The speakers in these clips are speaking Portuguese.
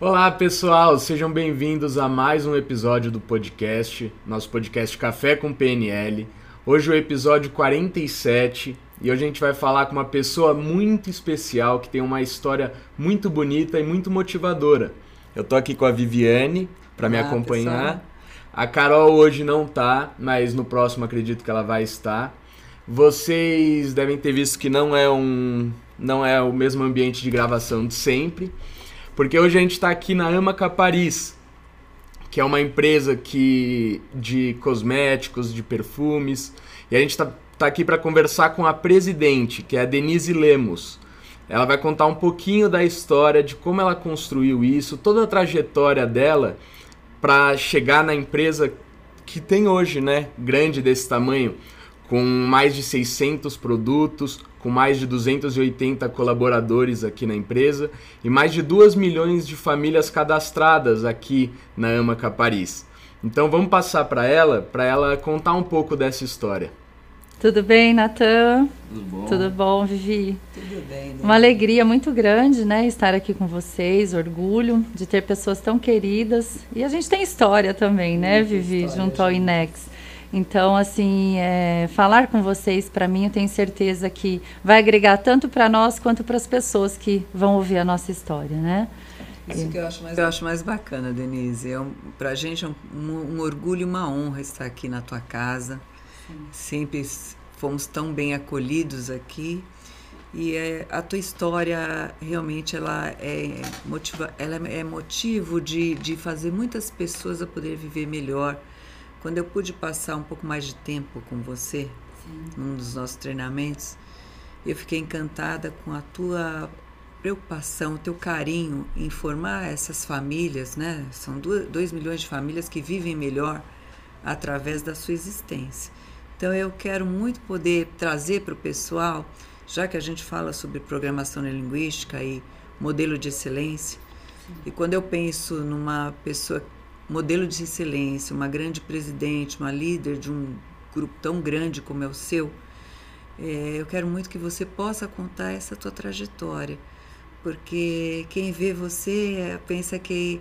Olá pessoal, sejam bem-vindos a mais um episódio do podcast, nosso podcast Café com PNL. Hoje é o episódio 47 e hoje a gente vai falar com uma pessoa muito especial que tem uma história muito bonita e muito motivadora. Eu tô aqui com a Viviane para me acompanhar. Pessoal. A Carol hoje não tá, mas no próximo acredito que ela vai estar. Vocês devem ter visto que não é um não é o mesmo ambiente de gravação de sempre, porque hoje a gente está aqui na Amaca Paris, que é uma empresa que de cosméticos, de perfumes, e a gente está tá aqui para conversar com a presidente, que é a Denise Lemos. Ela vai contar um pouquinho da história de como ela construiu isso, toda a trajetória dela para chegar na empresa que tem hoje, né, grande desse tamanho, com mais de 600 produtos, com mais de 280 colaboradores aqui na empresa e mais de 2 milhões de famílias cadastradas aqui na Amaca Paris. Então vamos passar para ela, para ela contar um pouco dessa história. Tudo bem, Natan? Tudo bom? Tudo bom, Vivi? Tudo bem. Né? Uma alegria muito grande, né, estar aqui com vocês, orgulho de ter pessoas tão queridas. E a gente tem história também, né, Vivi, história, junto ao INEX. Então, assim, é, falar com vocês, para mim, eu tenho certeza que vai agregar tanto para nós quanto para as pessoas que vão ouvir a nossa história, né? Isso que eu acho mais, eu acho mais bacana, Denise. É um, para a gente é um, um, um orgulho e uma honra estar aqui na tua casa Sempre fomos tão bem acolhidos aqui. E é, a tua história realmente ela é, motiva, ela é motivo de, de fazer muitas pessoas a poder viver melhor. Quando eu pude passar um pouco mais de tempo com você, Sim. num dos nossos treinamentos, eu fiquei encantada com a tua preocupação, o teu carinho em formar essas famílias, né? São 2 milhões de famílias que vivem melhor através da sua existência. Então eu quero muito poder trazer para o pessoal, já que a gente fala sobre programação linguística e modelo de excelência, Sim. e quando eu penso numa pessoa, modelo de excelência, uma grande presidente, uma líder de um grupo tão grande como é o seu, é, eu quero muito que você possa contar essa tua trajetória, porque quem vê você pensa que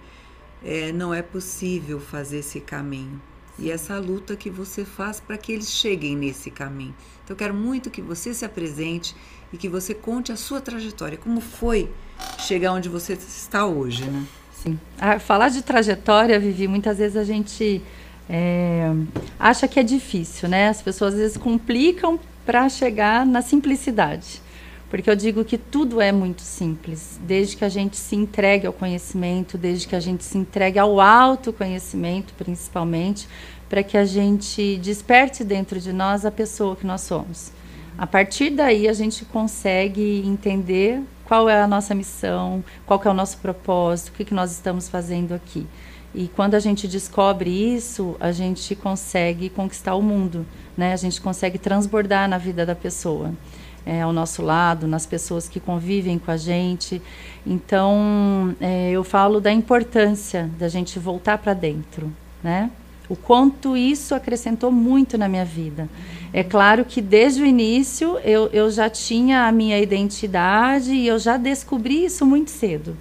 é, não é possível fazer esse caminho e essa luta que você faz para que eles cheguem nesse caminho. Então, eu quero muito que você se apresente e que você conte a sua trajetória, como foi chegar onde você está hoje, né? Sim. Ah, falar de trajetória, Vivi, muitas vezes a gente é, acha que é difícil, né? As pessoas às vezes complicam para chegar na simplicidade. Porque eu digo que tudo é muito simples, desde que a gente se entregue ao conhecimento, desde que a gente se entregue ao autoconhecimento, principalmente, para que a gente desperte dentro de nós a pessoa que nós somos. A partir daí a gente consegue entender qual é a nossa missão, qual é o nosso propósito, o que, que nós estamos fazendo aqui. E quando a gente descobre isso, a gente consegue conquistar o mundo, né? A gente consegue transbordar na vida da pessoa é, ao nosso lado, nas pessoas que convivem com a gente. Então, é, eu falo da importância da gente voltar para dentro, né? O quanto isso acrescentou muito na minha vida. É claro que desde o início eu, eu já tinha a minha identidade e eu já descobri isso muito cedo.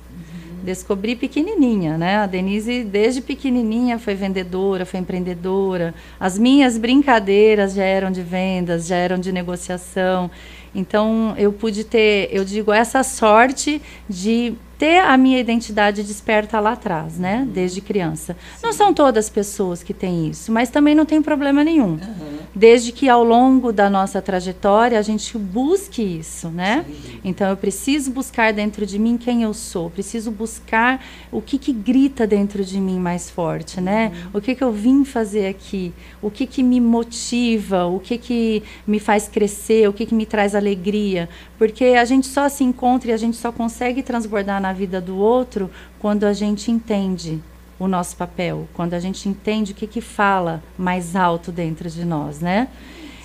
Descobri pequenininha, né? A Denise, desde pequenininha, foi vendedora, foi empreendedora. As minhas brincadeiras já eram de vendas, já eram de negociação. Então eu pude ter, eu digo, essa sorte de ter a minha identidade desperta lá atrás, né? Uhum. Desde criança. Sim. Não são todas as pessoas que têm isso, mas também não tem problema nenhum. Uhum. Desde que ao longo da nossa trajetória a gente busque isso, né? Sim. Então eu preciso buscar dentro de mim quem eu sou, preciso buscar o que que grita dentro de mim mais forte, né? Uhum. O que que eu vim fazer aqui? O que que me motiva? O que que me faz crescer? O que que me traz alegria? Porque a gente só se encontra e a gente só consegue transbordar na vida do outro quando a gente entende o nosso papel, quando a gente entende o que, que fala mais alto dentro de nós, né?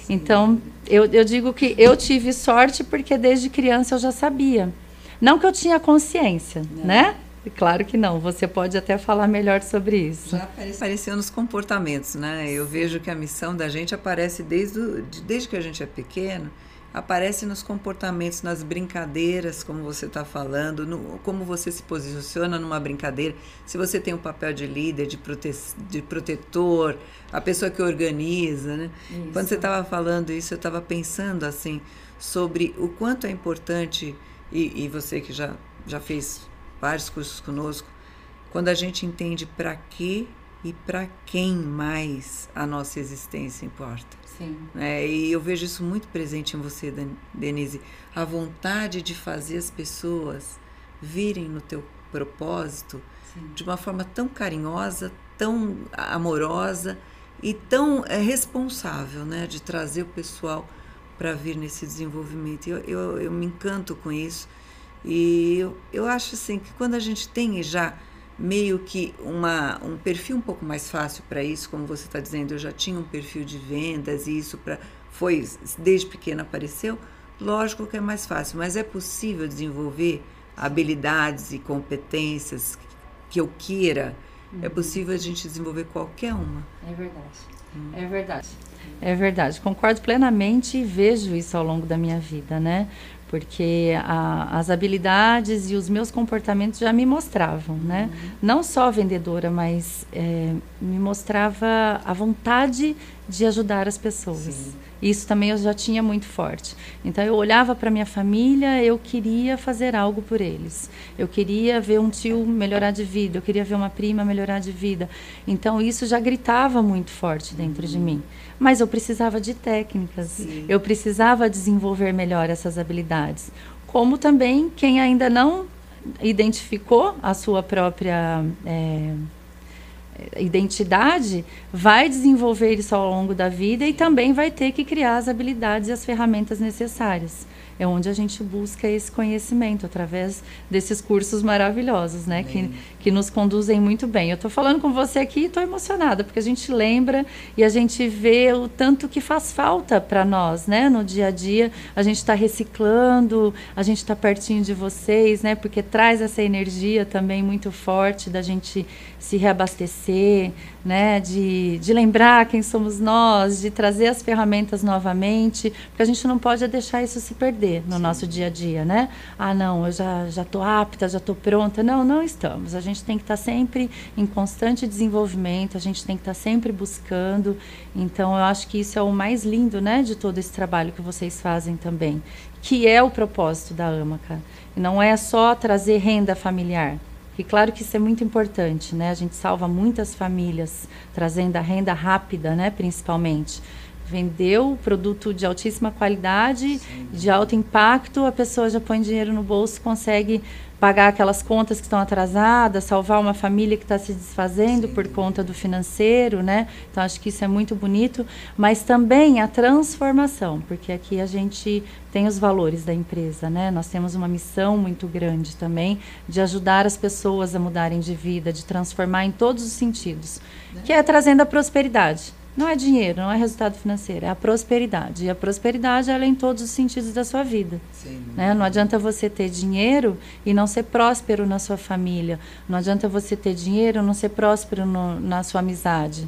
Sim. Então, eu, eu digo que eu tive sorte porque desde criança eu já sabia. Não que eu tinha consciência, não. né? Claro que não. Você pode até falar melhor sobre isso. Já apareceu nos comportamentos, né? Eu vejo que a missão da gente aparece desde, o, desde que a gente é pequeno aparece nos comportamentos, nas brincadeiras, como você está falando, no, como você se posiciona numa brincadeira, se você tem um papel de líder, de, prote, de protetor, a pessoa que organiza. Né? Quando você estava falando isso, eu estava pensando assim sobre o quanto é importante, e, e você que já, já fez vários cursos conosco, quando a gente entende para que e para quem mais a nossa existência importa. Sim. É, e eu vejo isso muito presente em você, Denise. A vontade de fazer as pessoas virem no teu propósito Sim. de uma forma tão carinhosa, tão amorosa e tão é, responsável, né? De trazer o pessoal para vir nesse desenvolvimento. Eu, eu, eu me encanto com isso. E eu, eu acho assim que quando a gente tem já meio que uma, um perfil um pouco mais fácil para isso, como você está dizendo, eu já tinha um perfil de vendas e isso pra, foi desde pequeno apareceu, lógico que é mais fácil, mas é possível desenvolver habilidades e competências que eu queira, é uhum. é possível a gente desenvolver qualquer uma. É verdade. Hum. É verdade. É verdade. Concordo plenamente e vejo isso ao longo da minha vida, né? Porque a, as habilidades e os meus comportamentos já me mostravam, né? Uhum. Não só vendedora, mas é, me mostrava a vontade de ajudar as pessoas. Sim. Isso também eu já tinha muito forte. Então eu olhava para minha família, eu queria fazer algo por eles. Eu queria ver um tio melhorar de vida, eu queria ver uma prima melhorar de vida. Então isso já gritava muito forte dentro uhum. de mim mas eu precisava de técnicas, Sim. eu precisava desenvolver melhor essas habilidades. Como também quem ainda não identificou a sua própria é, identidade vai desenvolver isso ao longo da vida e também vai ter que criar as habilidades e as ferramentas necessárias é onde a gente busca esse conhecimento através desses cursos maravilhosos, né? Que, que nos conduzem muito bem. Eu estou falando com você aqui e estou emocionada, porque a gente lembra e a gente vê o tanto que faz falta para nós, né? No dia a dia, a gente está reciclando, a gente está pertinho de vocês, né? Porque traz essa energia também muito forte da gente se reabastecer, né? De, de lembrar quem somos nós, de trazer as ferramentas novamente, porque a gente não pode deixar isso se perder no Sim. nosso dia a dia, né? Ah, não, eu já já estou apta, já estou pronta. Não, não estamos. A gente tem que estar tá sempre em constante desenvolvimento. A gente tem que estar tá sempre buscando. Então, eu acho que isso é o mais lindo, né, de todo esse trabalho que vocês fazem também, que é o propósito da AMACA. E não é só trazer renda familiar. E claro que isso é muito importante, né? A gente salva muitas famílias trazendo a renda rápida, né, principalmente vendeu produto de altíssima qualidade, Sim. de alto impacto, a pessoa já põe dinheiro no bolso, consegue pagar aquelas contas que estão atrasadas, salvar uma família que está se desfazendo Sim. por conta do financeiro, né? Então acho que isso é muito bonito, mas também a transformação, porque aqui a gente tem os valores da empresa, né? Nós temos uma missão muito grande também de ajudar as pessoas a mudarem de vida, de transformar em todos os sentidos, né? que é trazendo a prosperidade. Não é dinheiro, não é resultado financeiro, é a prosperidade. E a prosperidade ela é em todos os sentidos da sua vida. Sim. Né? Não adianta você ter dinheiro e não ser próspero na sua família. Não adianta você ter dinheiro e não ser próspero no, na sua amizade.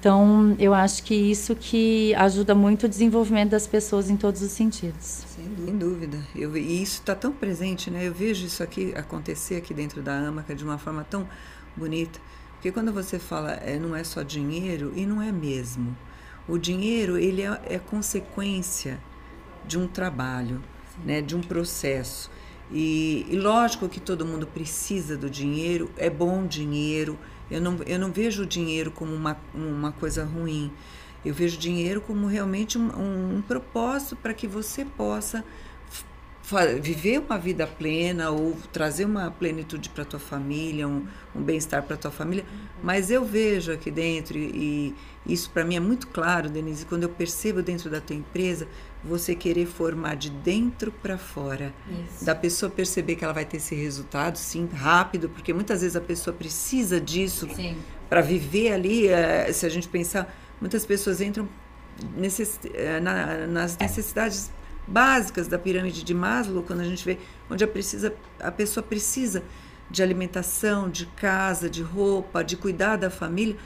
Então, eu acho que isso que ajuda muito o desenvolvimento das pessoas em todos os sentidos. Sem dúvida. Eu, e isso está tão presente, né? Eu vejo isso aqui acontecer aqui dentro da AMACA de uma forma tão bonita. Porque quando você fala é, não é só dinheiro, e não é mesmo. O dinheiro ele é, é consequência de um trabalho, né, de um processo. E, e, lógico que todo mundo precisa do dinheiro, é bom dinheiro. Eu não, eu não vejo o dinheiro como uma, uma coisa ruim. Eu vejo dinheiro como realmente um, um, um propósito para que você possa viver uma vida plena ou trazer uma plenitude para tua família, um, um bem-estar para tua família. Mas eu vejo aqui dentro e, e isso para mim é muito claro, Denise, quando eu percebo dentro da tua empresa você querer formar de dentro para fora, isso. da pessoa perceber que ela vai ter esse resultado, sim, rápido, porque muitas vezes a pessoa precisa disso para viver ali. Eh, se a gente pensar, muitas pessoas entram necess, eh, na, nas necessidades básicas da pirâmide de Maslow, quando a gente vê onde a, precisa, a pessoa precisa de alimentação, de casa, de roupa, de cuidar da família.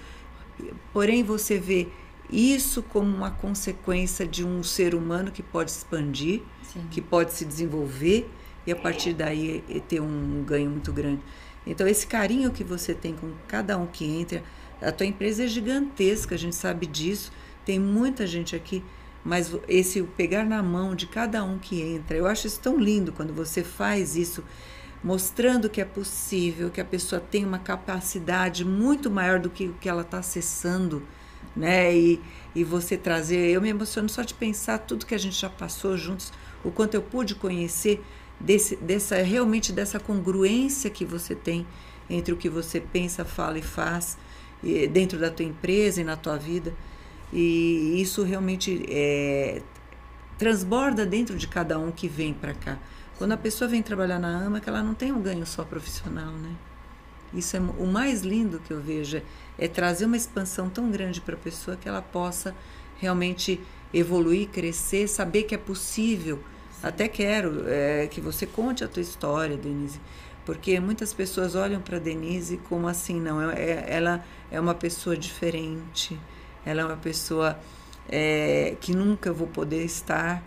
Porém, você vê isso como uma consequência de um ser humano que pode expandir, Sim. que pode se desenvolver e a partir daí ter um ganho muito grande. Então esse carinho que você tem com cada um que entra, a tua empresa é gigantesca, a gente sabe disso. Tem muita gente aqui, mas esse pegar na mão de cada um que entra, eu acho isso tão lindo quando você faz isso mostrando que é possível, que a pessoa tem uma capacidade muito maior do que o que ela está acessando, né? E, e você trazer, eu me emociono só de pensar tudo que a gente já passou juntos, o quanto eu pude conhecer desse, dessa realmente dessa congruência que você tem entre o que você pensa, fala e faz dentro da tua empresa e na tua vida. E isso realmente é, transborda dentro de cada um que vem para cá. Quando a pessoa vem trabalhar na AMA, que ela não tem um ganho só profissional, né? Isso é o mais lindo que eu vejo, é trazer uma expansão tão grande para a pessoa que ela possa realmente evoluir, crescer, saber que é possível. Sim. Até quero é, que você conte a tua história, Denise, porque muitas pessoas olham para Denise como assim, não, é, é, ela é uma pessoa diferente, ela é uma pessoa é, que nunca vou poder estar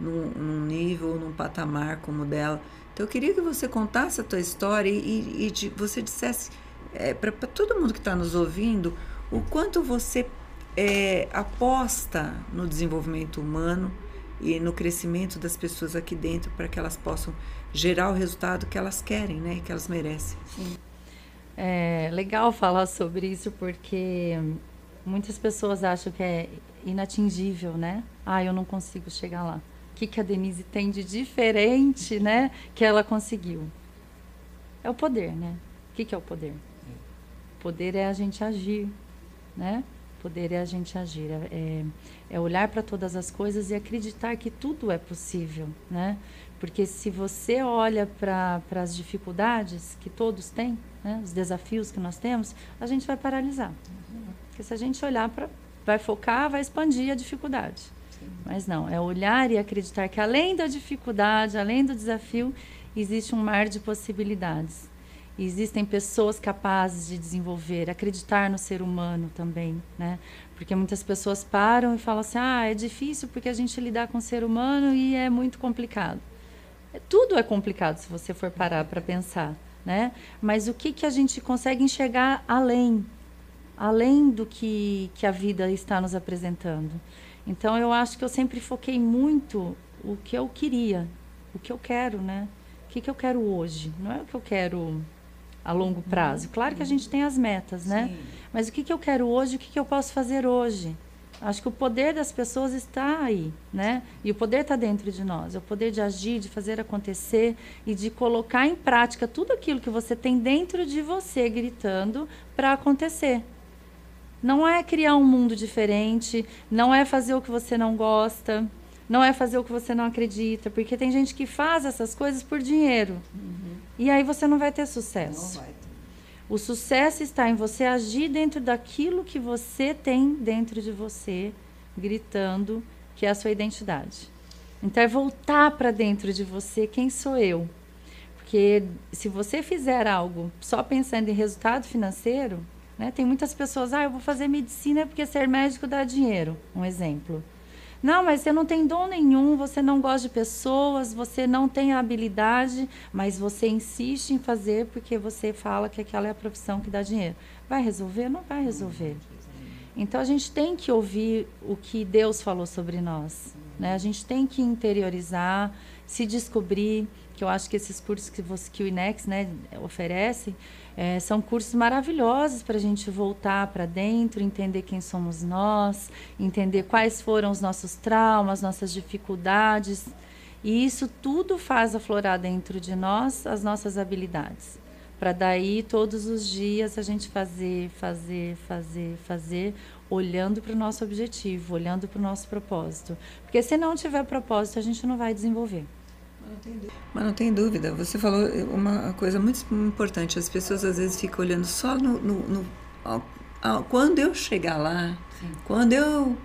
num, num nível, num patamar como o dela. Então eu queria que você contasse a tua história e, e de, você dissesse é, para todo mundo que está nos ouvindo o quanto você é, aposta no desenvolvimento humano e no crescimento das pessoas aqui dentro para que elas possam gerar o resultado que elas querem, né, que elas merecem. Sim. É legal falar sobre isso porque muitas pessoas acham que é inatingível, né? Ah, eu não consigo chegar lá que, que a Denise tem de diferente, né? Que ela conseguiu. É o poder, né? O que, que é o poder? Poder é a gente agir, né? Poder é a gente agir, é, é, é olhar para todas as coisas e acreditar que tudo é possível, né? Porque se você olha para as dificuldades que todos têm, né? os desafios que nós temos, a gente vai paralisar. Porque se a gente olhar para, vai focar, vai expandir a dificuldade. Mas não, é olhar e acreditar que além da dificuldade, além do desafio, existe um mar de possibilidades. Existem pessoas capazes de desenvolver, acreditar no ser humano também, né? Porque muitas pessoas param e falam assim: "Ah, é difícil porque a gente lidar com o ser humano e é muito complicado". É, tudo é complicado se você for parar para pensar, né? Mas o que que a gente consegue enxergar além, além do que que a vida está nos apresentando? Então eu acho que eu sempre foquei muito o que eu queria, o que eu quero, né? O que, que eu quero hoje? Não é o que eu quero a longo prazo. Claro que a gente tem as metas, né? Sim. Mas o que, que eu quero hoje? O que, que eu posso fazer hoje? Acho que o poder das pessoas está aí, né? E o poder está dentro de nós. É o poder de agir, de fazer acontecer e de colocar em prática tudo aquilo que você tem dentro de você, gritando, para acontecer. Não é criar um mundo diferente, não é fazer o que você não gosta, não é fazer o que você não acredita, porque tem gente que faz essas coisas por dinheiro. Uhum. E aí você não vai ter sucesso. Vai ter. O sucesso está em você agir dentro daquilo que você tem dentro de você, gritando que é a sua identidade. Então é voltar para dentro de você, quem sou eu? Porque se você fizer algo só pensando em resultado financeiro, né? Tem muitas pessoas, ah, eu vou fazer medicina porque ser médico dá dinheiro. Um exemplo. Não, mas você não tem dom nenhum, você não gosta de pessoas, você não tem habilidade, mas você insiste em fazer porque você fala que aquela é a profissão que dá dinheiro. Vai resolver? Não vai resolver. Então a gente tem que ouvir o que Deus falou sobre nós. Né? A gente tem que interiorizar, se descobrir, que eu acho que esses cursos que, você, que o INEX né, oferece, é, são cursos maravilhosos para a gente voltar para dentro, entender quem somos nós, entender quais foram os nossos traumas, nossas dificuldades. E isso tudo faz aflorar dentro de nós as nossas habilidades. Para daí, todos os dias, a gente fazer, fazer, fazer, fazer, olhando para o nosso objetivo, olhando para o nosso propósito. Porque se não tiver propósito, a gente não vai desenvolver. Mas não tem dúvida. Você falou uma coisa muito importante. As pessoas às vezes ficam olhando só no, no, no ao, ao, quando eu chegar lá, Sim. quando eu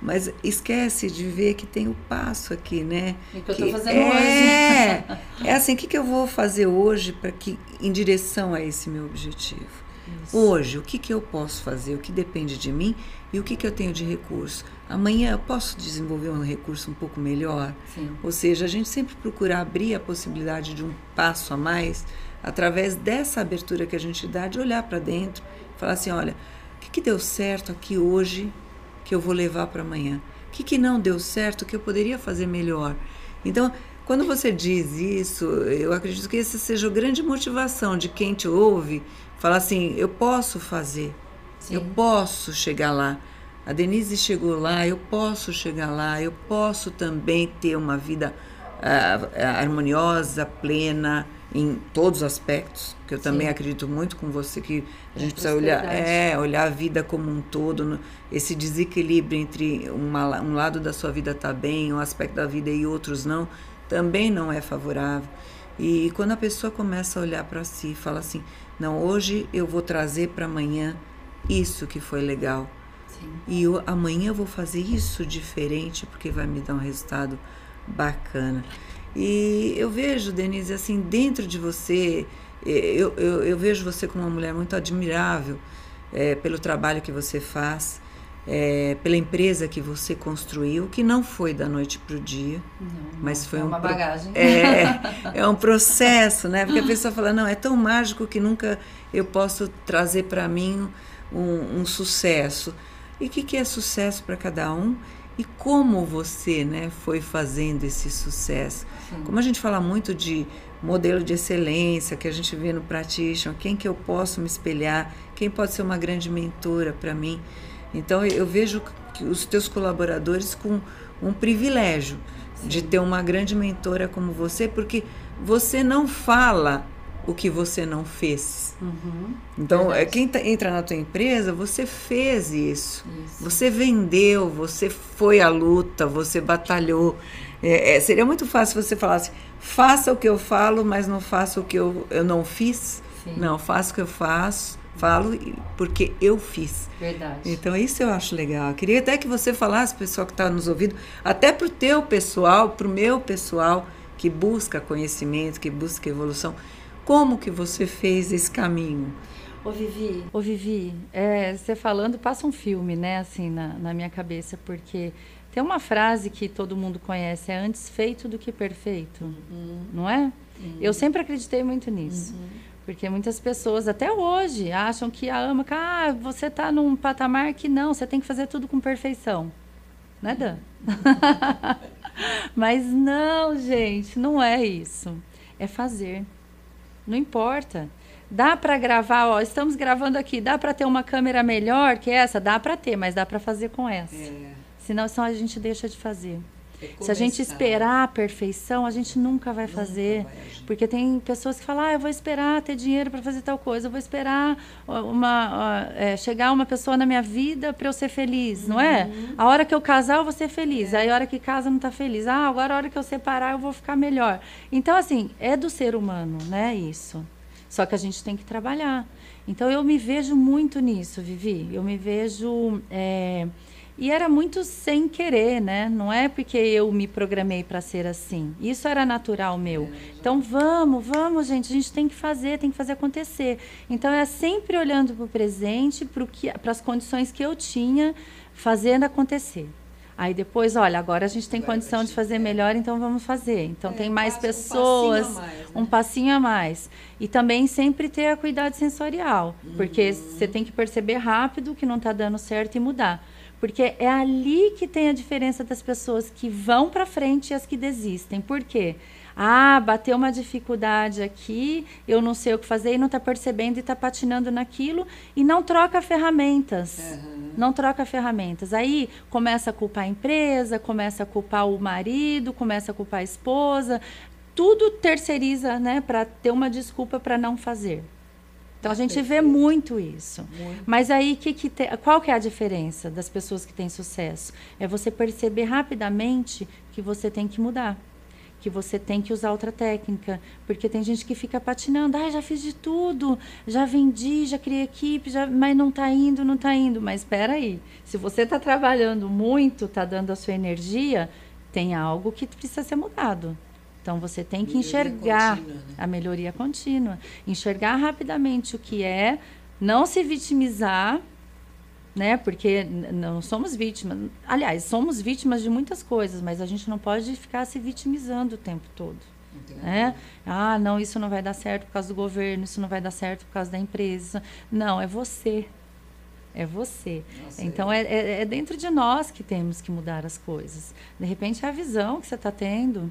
mas esquece de ver que tem o passo aqui, né? E que eu estou fazendo é, hoje. é assim, o que, que eu vou fazer hoje para que em direção a esse meu objetivo? Isso. Hoje, o que, que eu posso fazer? O que depende de mim e o que, que eu tenho de recurso? Amanhã eu posso desenvolver um recurso um pouco melhor? Sim. Ou seja, a gente sempre procura abrir a possibilidade de um passo a mais através dessa abertura que a gente dá de olhar para dentro falar assim: olha, o que, que deu certo aqui hoje que eu vou levar para amanhã? O que, que não deu certo que eu poderia fazer melhor? Então, quando você diz isso, eu acredito que essa seja a grande motivação de quem te ouve, falar assim: eu posso fazer, Sim. eu posso chegar lá. A Denise chegou lá, eu posso chegar lá, eu posso também ter uma vida uh, harmoniosa, plena, em todos os aspectos, que eu também Sim. acredito muito com você que a gente precisa olhar, é, olhar a vida como um todo, no, esse desequilíbrio entre uma, um lado da sua vida tá bem, um aspecto da vida e outros não, também não é favorável. E quando a pessoa começa a olhar para si e fala assim: "Não, hoje eu vou trazer para amanhã isso que foi legal. Sim. E eu, amanhã eu vou fazer isso diferente porque vai me dar um resultado bacana". E eu vejo, Denise, assim, dentro de você, eu, eu, eu vejo você como uma mulher muito admirável é, pelo trabalho que você faz, é, pela empresa que você construiu, que não foi da noite para o dia, não, mas foi é uma um bagagem. É, é um processo, né? Porque a pessoa fala, não, é tão mágico que nunca eu posso trazer para mim um, um, sucesso. E o que, que é sucesso para cada um? E como você né, foi fazendo esse sucesso? Sim. Como a gente fala muito de modelo de excelência que a gente vê no Practitioner, quem que eu posso me espelhar, quem pode ser uma grande mentora para mim. Então eu vejo os teus colaboradores com um privilégio Sim. de ter uma grande mentora como você, porque você não fala o que você não fez. Uhum, então, é, quem tá, entra na tua empresa, você fez isso. isso. Você vendeu, você foi à luta, você batalhou. É, é, seria muito fácil você falasse, faça o que eu falo, mas não faça o que eu, eu não fiz. Sim. Não, faça o que eu faço, falo porque eu fiz. Verdade. Então, isso eu acho legal. queria até que você falasse, pessoal que está nos ouvindo, até para o teu pessoal, para o meu pessoal, que busca conhecimento, que busca evolução como que você fez esse caminho? Ô Vivi, ô Vivi, é, você falando passa um filme, né, assim, na, na minha cabeça, porque tem uma frase que todo mundo conhece, é antes feito do que perfeito, uhum. não é? Uhum. Eu sempre acreditei muito nisso. Uhum. Porque muitas pessoas, até hoje, acham que a ama, ah, você está num patamar que não, você tem que fazer tudo com perfeição. Né, Dan? Mas não, gente, não é isso. É fazer. Não importa. Dá para gravar, ó, estamos gravando aqui, dá para ter uma câmera melhor que essa? Dá para ter, mas dá para fazer com essa. É. Senão, senão a gente deixa de fazer. Se a gente esperar a perfeição, a gente nunca vai nunca fazer. Vai porque tem pessoas que falam, ah, eu vou esperar ter dinheiro para fazer tal coisa, eu vou esperar uma, é, chegar uma pessoa na minha vida para eu ser feliz, uhum. não é? Uhum. A hora que eu casar, eu vou ser feliz. É. Aí a hora que casa, não está feliz. Ah, agora a hora que eu separar, eu vou ficar melhor. Então, assim, é do ser humano, né, isso. Só que a gente tem que trabalhar. Então, eu me vejo muito nisso, Vivi. Eu me vejo... É, e era muito sem querer, né? Não é porque eu me programei para ser assim. Isso era natural meu. Então vamos, vamos, gente. A gente tem que fazer, tem que fazer acontecer. Então é sempre olhando para o presente, para as condições que eu tinha, fazendo acontecer. Aí depois, olha, agora a gente tem condição de fazer melhor, então vamos fazer. Então é, tem mais pessoas, um passinho, mais, né? um passinho, a mais, E também sempre ter a cuidado sensorial, uhum. porque você tem que perceber rápido que não está dando certo e mudar. Porque é ali que tem a diferença das pessoas que vão para frente e as que desistem. Por quê? Ah, bateu uma dificuldade aqui, eu não sei o que fazer e não está percebendo e está patinando naquilo e não troca ferramentas. Uhum. Não troca ferramentas. Aí começa a culpar a empresa, começa a culpar o marido, começa a culpar a esposa. Tudo terceiriza, né, para ter uma desculpa para não fazer. Então a gente vê muito isso. Muito. Mas aí que, que te, qual que é a diferença das pessoas que têm sucesso? É você perceber rapidamente que você tem que mudar. Que você tem que usar outra técnica. Porque tem gente que fica patinando, ah, já fiz de tudo, já vendi, já criei equipe, já, mas não está indo, não está indo. Mas espera aí, se você está trabalhando muito, está dando a sua energia, tem algo que precisa ser mudado. Então você tem que melhoria enxergar contínua, né? a melhoria contínua, enxergar rapidamente o que é, Não se vitimizar, né? Porque não somos vítimas. Aliás, somos vítimas de muitas coisas, mas a gente não pode ficar se vitimizando o tempo todo. Né? Ah, não, isso não vai dar certo por causa do governo, isso não vai dar certo por causa da empresa. Não, é você. É você. Nossa, então é, é, é, dentro de nós que temos que mudar as coisas. De repente é a visão que você está tendo.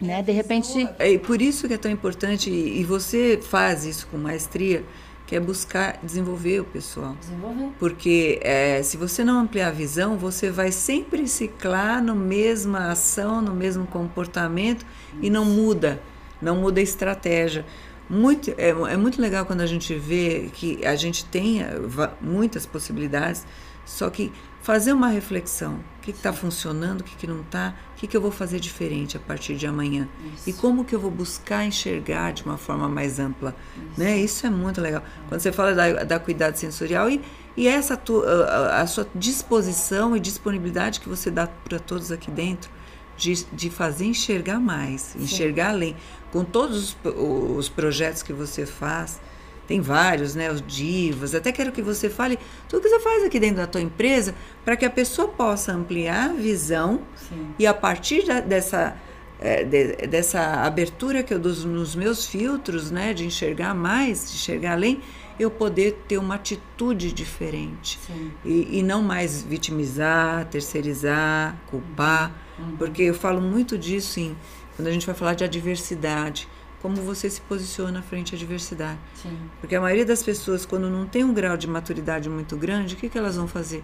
Né? De repente. É por isso que é tão importante, e você faz isso com maestria, que é buscar desenvolver o pessoal. Desenvolver. Porque é, se você não ampliar a visão, você vai sempre ciclar no mesma ação, no mesmo comportamento isso. e não muda, não muda a estratégia. Muito, é, é muito legal quando a gente vê que a gente tem eh, muitas possibilidades, só que fazer uma reflexão. O que está funcionando, o que, que não está, que, que eu vou fazer diferente a partir de amanhã. Isso. E como que eu vou buscar enxergar de uma forma mais ampla. Isso, né? Isso é muito legal. Quando você fala da, da cuidado sensorial e, e essa tua, a, a sua disposição e disponibilidade que você dá para todos aqui dentro, de, de fazer enxergar mais, enxergar Sim. além. Com todos os, os projetos que você faz, tem vários, né? Os divas. Até quero que você fale tudo que você faz aqui dentro da tua empresa para que a pessoa possa ampliar a visão Sim. e a partir da, dessa é, de, dessa abertura que eu dou nos meus filtros, né? De enxergar mais, de enxergar além, eu poder ter uma atitude diferente e, e, não mais vitimizar, terceirizar, culpar, uhum. porque eu falo muito disso em, quando a gente vai falar de adversidade como você se posiciona frente à diversidade. Sim. Porque a maioria das pessoas, quando não tem um grau de maturidade muito grande, o que, que elas vão fazer?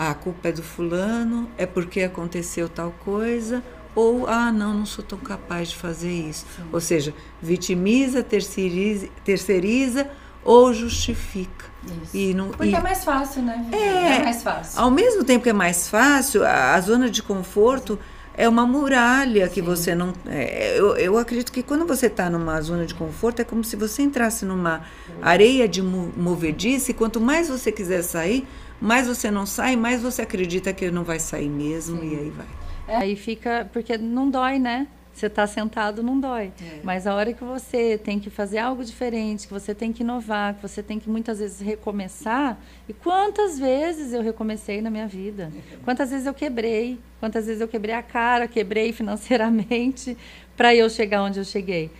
Ah, a culpa é do fulano, é porque aconteceu tal coisa, ou ah, não, não sou tão capaz de fazer isso. Sim. Ou seja, vitimiza, terceiriza, terceiriza ou justifica. Isso. E não, Porque e, é mais fácil, né? É, é mais fácil. Ao mesmo tempo que é mais fácil, a, a zona de conforto. É uma muralha que Sim. você não. É, eu, eu acredito que quando você está numa zona de conforto, é como se você entrasse numa areia de movediça e quanto mais você quiser sair, mais você não sai, mais você acredita que não vai sair mesmo Sim. e aí vai. É, aí fica. Porque não dói, né? Você está sentado, não dói. É. Mas a hora que você tem que fazer algo diferente, que você tem que inovar, que você tem que muitas vezes recomeçar. E quantas vezes eu recomecei na minha vida? Quantas vezes eu quebrei? Quantas vezes eu quebrei a cara, quebrei financeiramente para eu chegar onde eu cheguei?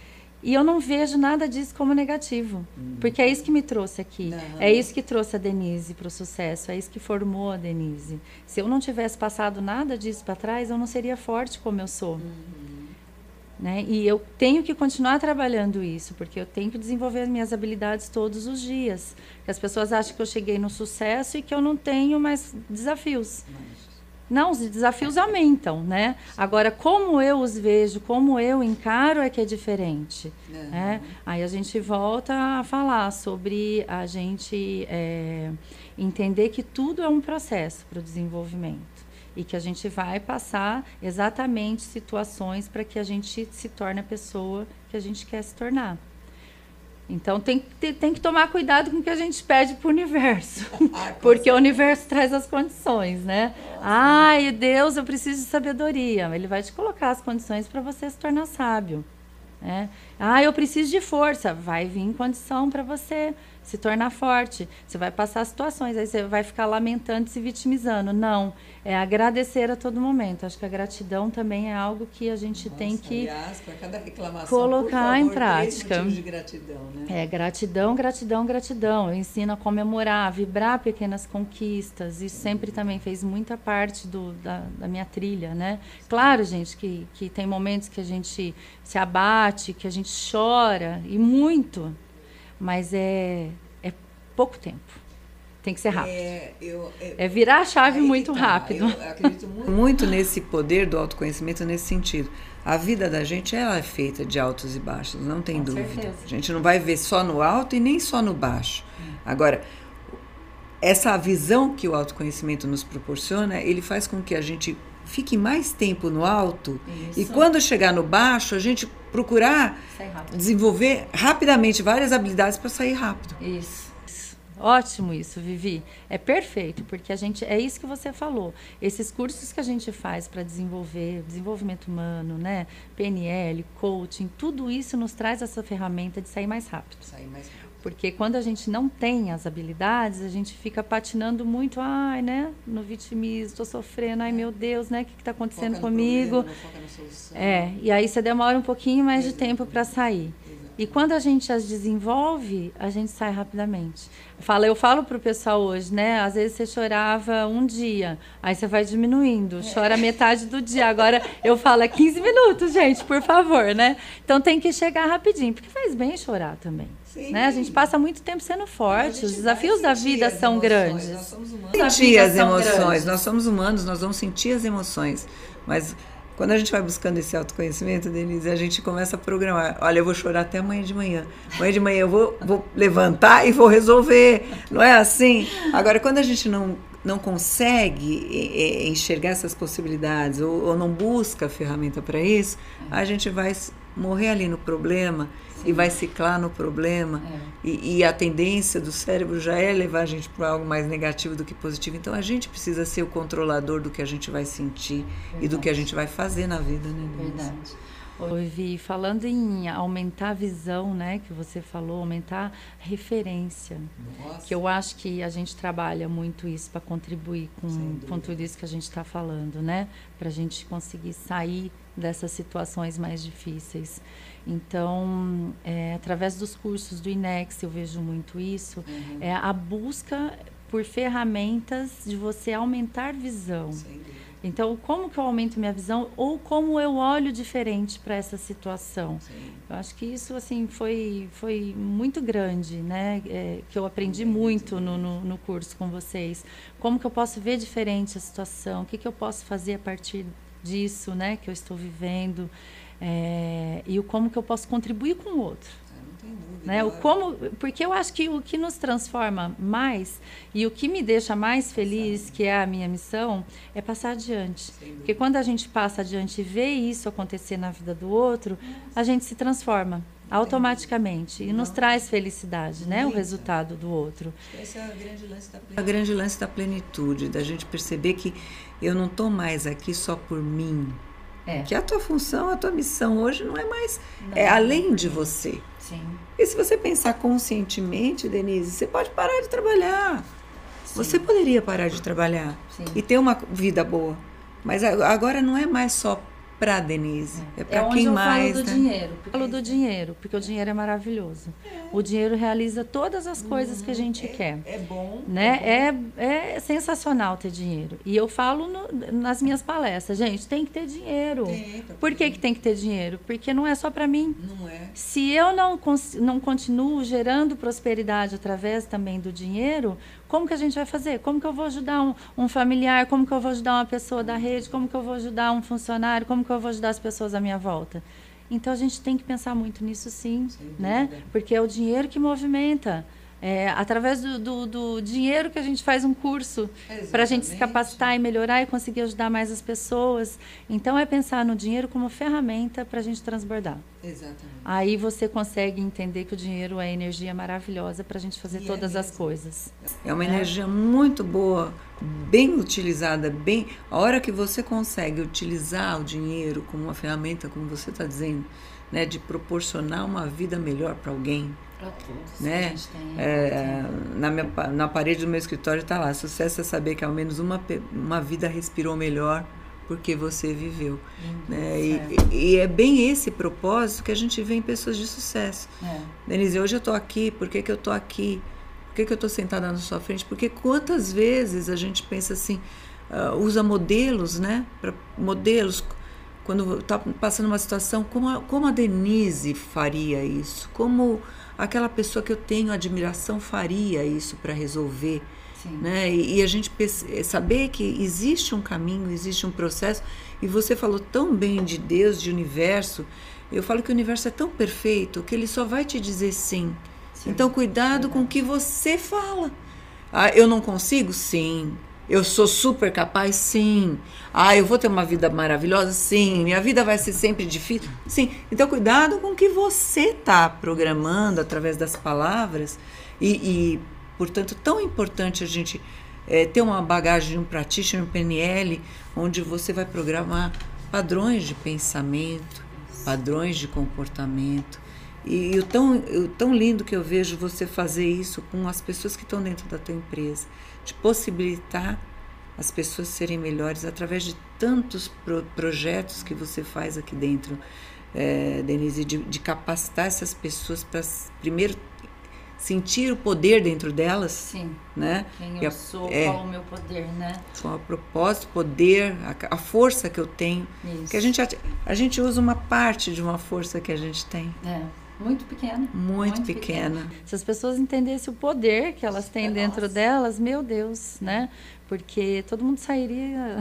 E eu não vejo nada disso como negativo, uhum. porque é isso que me trouxe aqui. Não. É isso que trouxe a Denise para o sucesso, é isso que formou a Denise. Se eu não tivesse passado nada disso para trás, eu não seria forte como eu sou. Uhum. Né? E eu tenho que continuar trabalhando isso, porque eu tenho que desenvolver as minhas habilidades todos os dias. As pessoas acham que eu cheguei no sucesso e que eu não tenho mais desafios. Não, os desafios aumentam, né? Agora, como eu os vejo, como eu encaro é que é diferente. Uhum. Né? Aí a gente volta a falar sobre a gente é, entender que tudo é um processo para o desenvolvimento e que a gente vai passar exatamente situações para que a gente se torne a pessoa que a gente quer se tornar. Então tem que, tem que tomar cuidado com o que a gente pede para o universo. Porque o universo traz as condições, né? Ai, Deus, eu preciso de sabedoria. Ele vai te colocar as condições para você se tornar sábio. Né? Ah, eu preciso de força. Vai vir condição para você se tornar forte. Você vai passar situações, aí você vai ficar lamentando, se vitimizando. Não, é agradecer a todo momento. Acho que a gratidão também é algo que a gente Nossa, tem que aliás, colocar favor, em prática. de gratidão, né? É gratidão, gratidão, gratidão. Eu ensino a comemorar, a vibrar pequenas conquistas. Isso sempre também fez muita parte do, da, da minha trilha, né? Claro, gente, que, que tem momentos que a gente se abate, que a gente chora e muito mas é, é pouco tempo. Tem que ser rápido. É, eu, é, é virar a chave muito tá, rápido. Eu acredito muito, muito nesse poder do autoconhecimento nesse sentido. A vida da gente ela é feita de altos e baixos, não tem Com dúvida. Certeza. A gente não vai ver só no alto e nem só no baixo. Hum. Agora, essa visão que o autoconhecimento nos proporciona, ele faz com que a gente fique mais tempo no alto Isso. e quando chegar no baixo, a gente procurar desenvolver rapidamente várias habilidades para sair rápido. Isso. Ótimo isso, Vivi. É perfeito, porque a gente é isso que você falou. Esses cursos que a gente faz para desenvolver desenvolvimento humano, né, PNL, coaching, tudo isso nos traz essa ferramenta de sair mais rápido. Sair mais rápido. Porque quando a gente não tem as habilidades, a gente fica patinando muito, ai, né? No vitimismo, estou sofrendo, ai meu Deus, né? O que está acontecendo foca comigo? Problema, é, e aí você demora um pouquinho mais de tempo para sair. E quando a gente as desenvolve, a gente sai rapidamente. Fala, eu falo para o pessoal hoje, né? Às vezes você chorava um dia, aí você vai diminuindo, chora metade do dia. Agora eu falo é 15 minutos, gente, por favor, né? Então tem que chegar rapidinho, porque faz bem chorar também. Sim. Né? A gente passa muito tempo sendo forte, os desafios da vida são emoções. grandes. Nós somos humanos. Sentir as emoções, nós somos humanos, nós vamos sentir as emoções. Mas quando a gente vai buscando esse autoconhecimento, Denise, a gente começa a programar. Olha, eu vou chorar até amanhã de manhã. Amanhã de manhã eu vou, vou levantar e vou resolver. Não é assim? Agora, quando a gente não, não consegue enxergar essas possibilidades ou, ou não busca ferramenta para isso, a gente vai morrer ali no problema Sim. e vai ciclar no problema. É. E, e, a tendência do cérebro já é levar a gente para algo mais negativo do que positivo. Então a gente precisa ser o controlador do que a gente vai sentir Verdade. e do que a gente vai fazer na vida, né? Verdade. Oi, falando em aumentar a visão, né, que você falou, aumentar referência, Nossa. que eu acho que a gente trabalha muito isso para contribuir com, com tudo isso que a gente está falando, né, para a gente conseguir sair dessas situações mais difíceis. Então, é, através dos cursos do INEX, eu vejo muito isso, uhum. é a busca por ferramentas de você aumentar visão. Então, como que eu aumento minha visão ou como eu olho diferente para essa situação? Sim. Eu acho que isso assim foi foi muito grande, né? É, que eu aprendi muito no, no, no, curso com vocês. Como que eu posso ver diferente a situação? O que que eu posso fazer a partir disso, né? Que eu estou vivendo é, e o como que eu posso contribuir com o outro. Né? O como, porque eu acho que o que nos transforma mais e o que me deixa mais feliz, que é a minha missão, é passar adiante. Porque quando a gente passa adiante e vê isso acontecer na vida do outro, a gente se transforma automaticamente e nos traz felicidade, né? O resultado do outro. Esse é o grande lance da plenitude. grande lance da plenitude, da gente perceber que eu não estou mais aqui só por mim. É. Que a tua função, a tua missão hoje não é mais não. é além de você. Sim. E se você pensar conscientemente, Denise, você pode parar de trabalhar. Sim. Você poderia parar de trabalhar Sim. e ter uma vida boa. Mas agora não é mais só para Denise. É, é para é quem eu mais. Falo do né? dinheiro. Eu falo do dinheiro, porque o dinheiro é maravilhoso. É. O dinheiro realiza todas as coisas que a gente é, quer. É bom. Né? É, bom. É, é sensacional ter dinheiro. E eu falo no, nas minhas palestras, gente, tem que ter dinheiro. Tem, Por que, que tem que ter dinheiro? Porque não é só para mim. Não é. Se eu não, não continuo gerando prosperidade através também do dinheiro, como que a gente vai fazer? Como que eu vou ajudar um, um, familiar? Como que eu vou ajudar uma pessoa da rede? Como que eu vou ajudar um funcionário? Como que eu vou ajudar as pessoas à minha volta? Então a gente tem que pensar muito nisso sim, né? Porque é o dinheiro que movimenta. É, através do, do, do, dinheiro que a gente faz um curso para a gente se capacitar e melhorar e conseguir ajudar mais as pessoas. Então, é pensar no dinheiro como ferramenta para a gente transbordar. Exatamente. Aí você consegue entender que o dinheiro é energia maravilhosa para a gente fazer e é todas é as coisas. É uma é. energia muito boa, bem utilizada, bem. A hora que você consegue utilizar o dinheiro como uma ferramenta, como você está dizendo, né, de proporcionar uma vida melhor para alguém para todos. Né? É, na, minha, na parede do meu escritório está lá: sucesso é saber que ao menos uma, uma vida respirou melhor porque você viveu. né? E, e, é bem esse propósito que a gente vê em pessoas de sucesso. É. Denise, hoje eu estou aqui, por que, que eu estou aqui? Por que, que eu estou sentada na sua frente? Porque quantas vezes a gente pensa assim, uh, usa modelos, né? Pra, modelos, quando está passando uma situação, como a, como a Denise faria isso? Como aquela pessoa que eu tenho admiração faria isso para resolver. Né? E, e, a gente eh, saber que existe um caminho, existe um processo. E você falou tão bem de Deus, de universo. Eu falo que o universo é tão perfeito que ele só vai te dizer sim. sim. Então, cuidado com o que você fala. Ah, eu não consigo? Sim. Eu sou super capaz? Sim. Ah, eu vou ter uma vida maravilhosa? Sim. Minha vida vai ser sempre difícil? Sim. Então, cuidado com o que você está programando através das palavras. E, e, portanto, tão importante a gente é, ter uma bagagem de um practitioner, um PNL, onde você vai programar padrões de pensamento, padrões de comportamento E, e o, tão, o tão lindo que eu vejo você fazer isso com as pessoas que estão dentro da tua empresa, de possibilitar as pessoas serem melhores através de tantos pro, projetos que você faz aqui dentro, é, Denise, de, de capacitar essas pessoas para primeiro sentir o poder dentro delas. Sim. Né? Quem eu a, sou, é, qual o meu poder, né? Qual o propósito, poder, a, a força que eu tenho. Isso. Que a gente, a gente usa uma parte de uma força que a gente tem. É. Muito pequena. Muito, muito pequena. pequena. Se as pessoas entendessem o poder que elas têm é dentro nossa. delas, meu Deus, né? Porque todo mundo sairia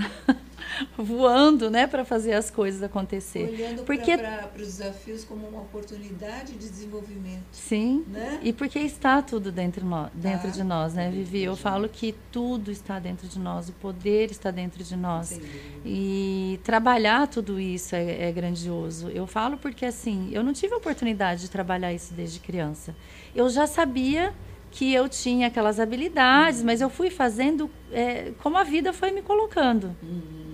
voando, né, para fazer as coisas acontecer. Olhando porque para os desafios como uma oportunidade de desenvolvimento. Sim. Né? E porque está tudo dentro, no, dentro ah, de nós, né, Vivi? Eu falo que tudo está dentro de nós, o poder está dentro de nós. E trabalhar tudo isso é, é grandioso. Eu falo porque assim, eu não tive a oportunidade de trabalhar isso desde criança. Eu já sabia que eu tinha aquelas habilidades, mas eu fui fazendo é, como a vida foi me colocando. Uhum.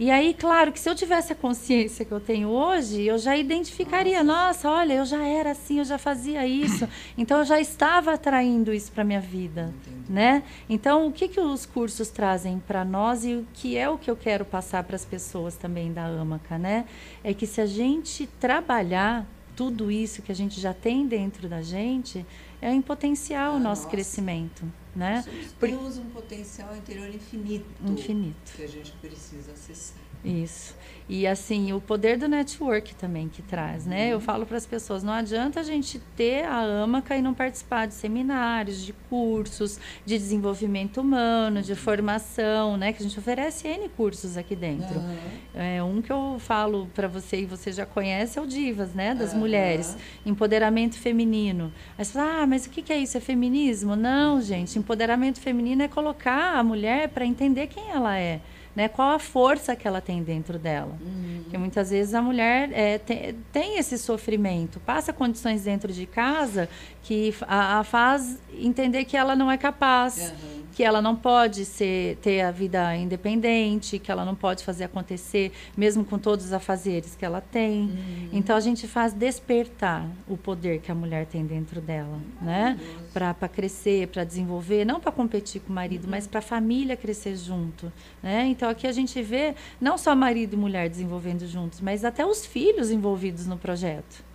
E aí, claro, que se eu tivesse a consciência que eu tenho hoje, eu já identificaria, nossa, nossa olha, eu já era assim, eu já fazia isso. Então eu já estava atraindo isso para minha vida, Entendi. né? Então, o que que os cursos trazem para nós e o que é o que eu quero passar para as pessoas também da AMACA, né? É que se a gente trabalhar tudo isso que a gente já tem dentro da gente, é em potencial ah, o nosso nossa. crescimento. Né? Temos um potencial interior infinito. Infinito. Que a gente precisa acessar. Isso. E assim, o poder do network também que traz, né? Eu uhum. falo para as pessoas, não adianta a gente ter a AMACA e não participar de seminários, de cursos, de desenvolvimento humano, de formação, né? Que a gente oferece N cursos aqui dentro. Uhum. É, um que eu falo para você e você já conhece é o Divas, né? Das uhum. mulheres. Empoderamento feminino. Aí você fala, ah, mas o que é isso? É feminismo? Não, gente. Empoderamento feminino é colocar a mulher para entender quem ela é né? Qual a força que ela tem dentro dela? Uhum. Porque muitas vezes a mulher é, tem, tem, esse sofrimento, passa condições dentro de casa que a, a faz entender que ela não é capaz. Uhum que ela não pode ser, ter a vida independente, que ela não pode fazer acontecer, mesmo com todos os afazeres que ela tem. Uhum. Então a gente faz despertar o poder que a mulher tem dentro dela, né? Para crescer, para desenvolver, não para competir com o marido, uhum. mas para a família crescer junto, né? Então aqui a gente vê não só marido e mulher desenvolvendo juntos, mas até os filhos envolvidos no projeto.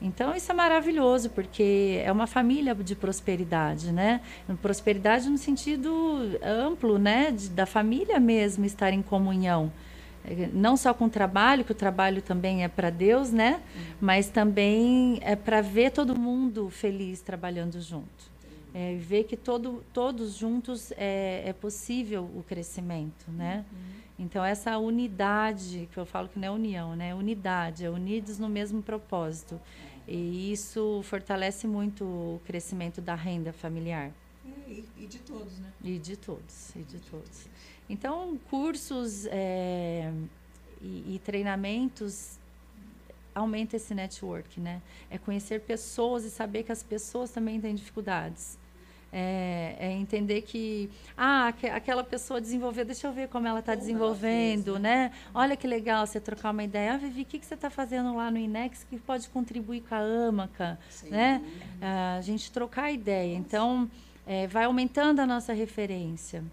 Então isso é maravilhoso porque é uma família de prosperidade, né? Prosperidade no sentido amplo, né? De, da família mesmo estar em comunhão, não só com o trabalho, que o trabalho também é para Deus, né? Uhum. Mas também é para ver todo mundo feliz trabalhando junto. É, ver que todo, todos juntos é, é possível o crescimento, né? Uhum. Então essa unidade que eu falo que não é união, né? Unidade, é unidos no mesmo propósito. E isso fortalece muito o crescimento da renda familiar. E, e, de todos, né? E de todos, e de todos. Então, cursos é, e, e treinamentos aumenta esse network, né? É conhecer pessoas e saber que as pessoas também têm dificuldades. É, é, entender que ah, aquela pessoa desenvolveu, deixa eu ver como ela está desenvolvendo, fez, né? né? Olha que legal você trocar uma ideia. Ah, Vivi, o que, que você está fazendo lá no INEX que pode contribuir com a AMACA, Sim. né? Ah, a gente trocar ideia. Então, é, vai aumentando a nossa referência.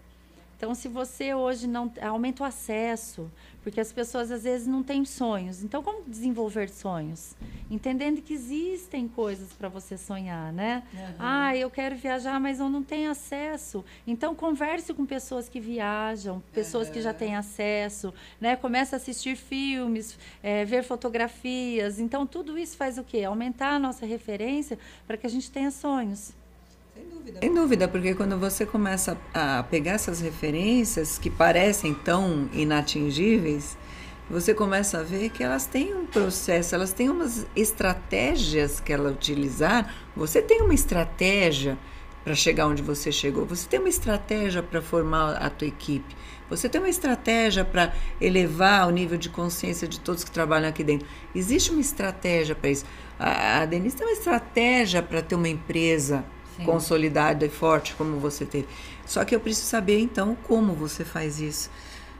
Então, se você hoje não aumenta o acesso, porque as pessoas às vezes não têm sonhos. Então, como desenvolver sonhos? Entendendo que existem coisas para você sonhar, né? Uhum. Ah, eu quero viajar, mas eu não tenho acesso. Então, converse com pessoas que viajam, pessoas uhum. que já têm acesso, né? Começa a assistir filmes, é, ver fotografias. Então, tudo isso faz o quê? Aumentar a nossa referência para que a gente tenha sonhos. Sem dúvida. Sem dúvida, porque quando você começa a pegar essas referências que parecem tão inatingíveis, você começa a ver que elas têm um processo, elas têm umas estratégias que ela utilizar. Você tem uma estratégia para chegar onde você chegou. Você tem uma estratégia para formar a tua equipe. Você tem uma estratégia para elevar o nível de consciência de todos que trabalham aqui dentro. Existe uma estratégia para isso. A, a Denise tem uma estratégia para ter uma empresa Sim. consolidada e forte como você teve. Só que eu preciso saber então como você faz isso.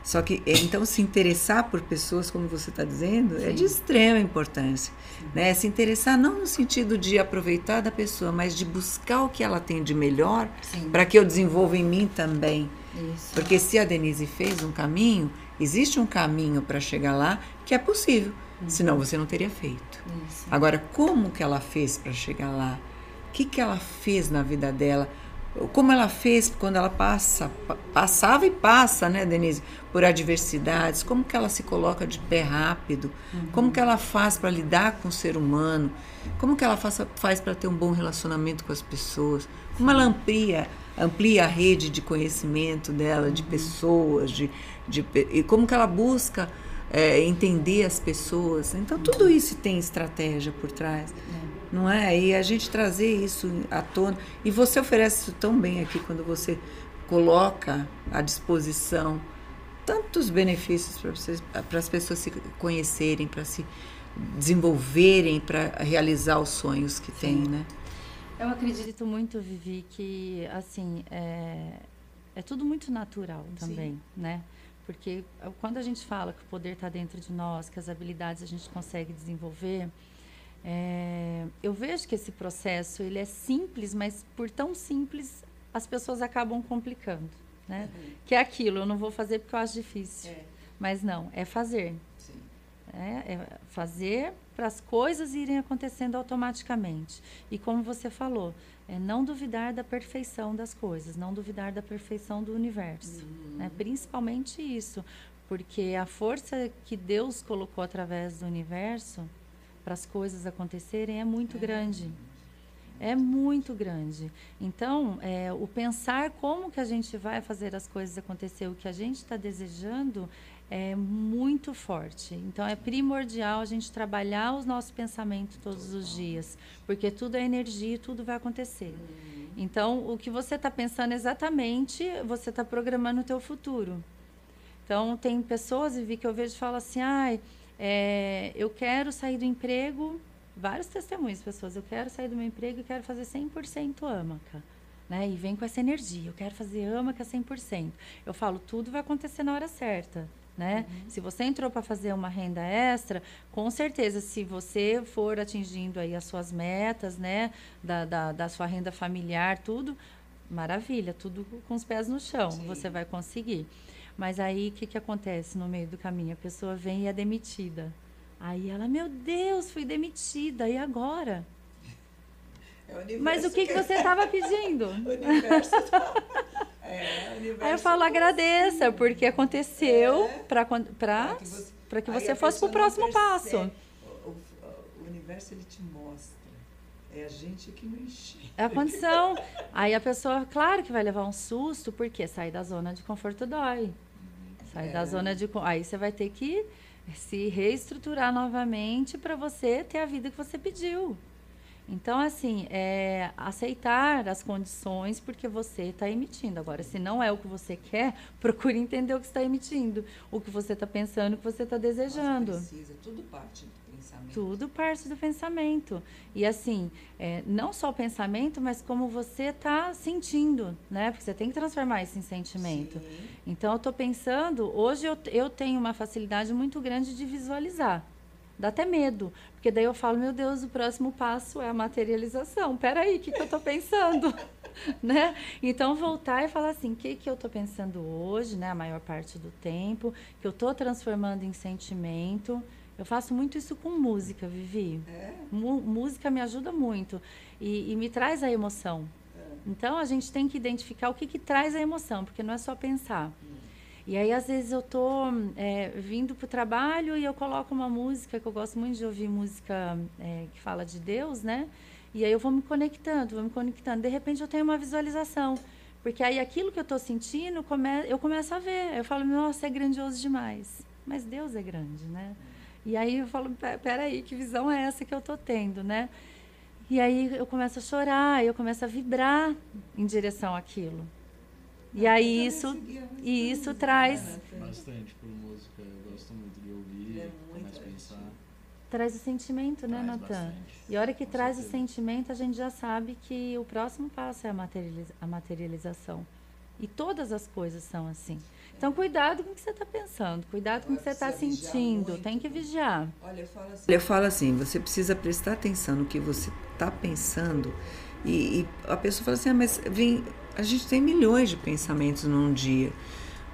Só que, é, então, se interessar por pessoas, como você está dizendo, Sim. é de extrema importância. Né? Se interessar não no sentido de aproveitar da pessoa, mas de buscar o que ela tem de melhor para que eu desenvolva em mim também. Isso. Porque se a Denise fez um caminho, existe um caminho para chegar lá que é possível. Uhum. Senão você não teria feito. Isso. Agora, como que ela fez para chegar lá? O que, que ela fez na vida dela? como ela fez quando ela passa, passava e passa, né, Denise, por adversidades, como que ela se coloca de pé rápido, uhum. como que ela faz para lidar com o ser humano, como que ela faz, faz para ter um bom relacionamento com as pessoas, como ela amplia, amplia a rede de conhecimento dela, de uhum. pessoas, de, de, e como que ela busca é, entender as pessoas. Então, tudo isso tem estratégia por trás. É não é? E a gente trazer isso à tona. E você oferece isso tão bem aqui quando você coloca à disposição tantos benefícios para as pessoas se conhecerem, para se desenvolverem, para realizar os sonhos que têm, né? Eu acredito muito, Vivi, que assim é, é tudo muito natural também, Sim. né? Porque quando a gente fala que o poder está dentro de nós, que as habilidades a gente consegue desenvolver, é, eu vejo que esse processo ele é simples, mas por tão simples as pessoas acabam complicando, né? Uhum. Que é aquilo, eu não vou fazer porque eu acho difícil. É. Mas não, é fazer. É, é fazer para as coisas irem acontecendo automaticamente. E como você falou, é não duvidar da perfeição das coisas, não duvidar da perfeição do universo. Uhum. Né? Principalmente isso, porque a força que Deus colocou através do universo para as coisas acontecerem é muito grande. É muito grande. Então, é, o pensar como que a gente vai fazer as coisas acontecer, o que a gente está desejando, é muito forte. Então, é primordial a gente trabalhar os nossos pensamentos todos os dias, porque tudo é energia e tudo vai acontecer. Então, o que você está pensando exatamente, você está programando o teu futuro. Então, tem pessoas, Vivi, que eu vejo e falo assim, ai... Ah, é, eu quero sair do emprego, vários testemunhos, pessoas, eu quero sair do meu emprego e quero fazer 100% AMACA. Né? E vem com essa energia, eu quero fazer AMACA 100%. Eu falo, tudo vai acontecer na hora certa. Né? Uhum. Se você entrou para fazer uma renda extra, com certeza, se você for atingindo aí as suas metas, né, da, da, da sua renda familiar, tudo, maravilha, tudo com os pés no chão, Sim. você vai conseguir. Mas aí o que, que acontece no meio do caminho? A pessoa vem e é demitida. Aí ela, meu Deus, fui demitida, e agora? É Mas o que, que, que você estava pedindo? o universo. Tá- é, o universo aí eu falo, agradeça, porque aconteceu é, para que você, pra que você fosse para o próximo passo. O, o, o universo ele te mostra. É a gente que não enxerga. É a condição. Aí a pessoa, claro que vai levar um susto, porque sair da zona de conforto dói. Sai é. da zona de. Aí você vai ter que se reestruturar novamente para você ter a vida que você pediu. Então, assim, é aceitar as condições porque você está emitindo. Agora, se não é o que você quer, procure entender o que está emitindo, o que você está pensando, o que você está desejando. Nossa, precisa, tudo parte pensamento. Tudo parte do pensamento. E assim, é, não só o pensamento, mas como você está sentindo, né? Porque você tem que transformar isso em sentimento. Sim. Então, eu estou pensando, hoje eu, eu tenho uma facilidade muito grande de visualizar. Dá até medo, porque daí eu falo, meu Deus, o próximo passo é a materialização. Peraí, o que, que eu estou pensando? né? Então, voltar e falar assim, o que, que eu estou pensando hoje, né? A maior parte do tempo, que eu estou transformando em sentimento, eu faço muito isso com música, Vivi. É? música me ajuda muito e, e me traz a emoção. É. Então a gente tem que identificar o que, que traz a emoção, porque não é só pensar. Hum. E aí, às vezes, eu tô é, vindo para o trabalho e eu coloco uma música, que eu gosto muito de ouvir música é, que fala de Deus, né? E aí eu vou me conectando, vou me conectando. De repente eu tenho uma visualização. Porque aí aquilo que eu estou sentindo, come eu começo a ver. Eu falo, nossa, é grandioso demais. Mas Deus é grande, né? E aí eu falo, peraí, que visão é essa que eu tô tendo, né? E aí eu começo a chorar, eu começo a vibrar em direção àquilo. E aí isso, e isso traz... Bastante por música, eu gosto muito de ouvir, é começo a pensar. Traz o sentimento, né, Natan? E a hora que traz o sentimento, a gente já sabe que o próximo passo é a, materializa a materialização. E todas as coisas são assim. Então, cuidado com o que você está pensando, cuidado com o que você está sentindo, tem que vigiar. Olha, eu falo, assim, eu falo assim, você precisa prestar atenção no que você está pensando. E, e, a pessoa fala assim, ah, mas vem, a gente tem milhões de pensamentos num dia.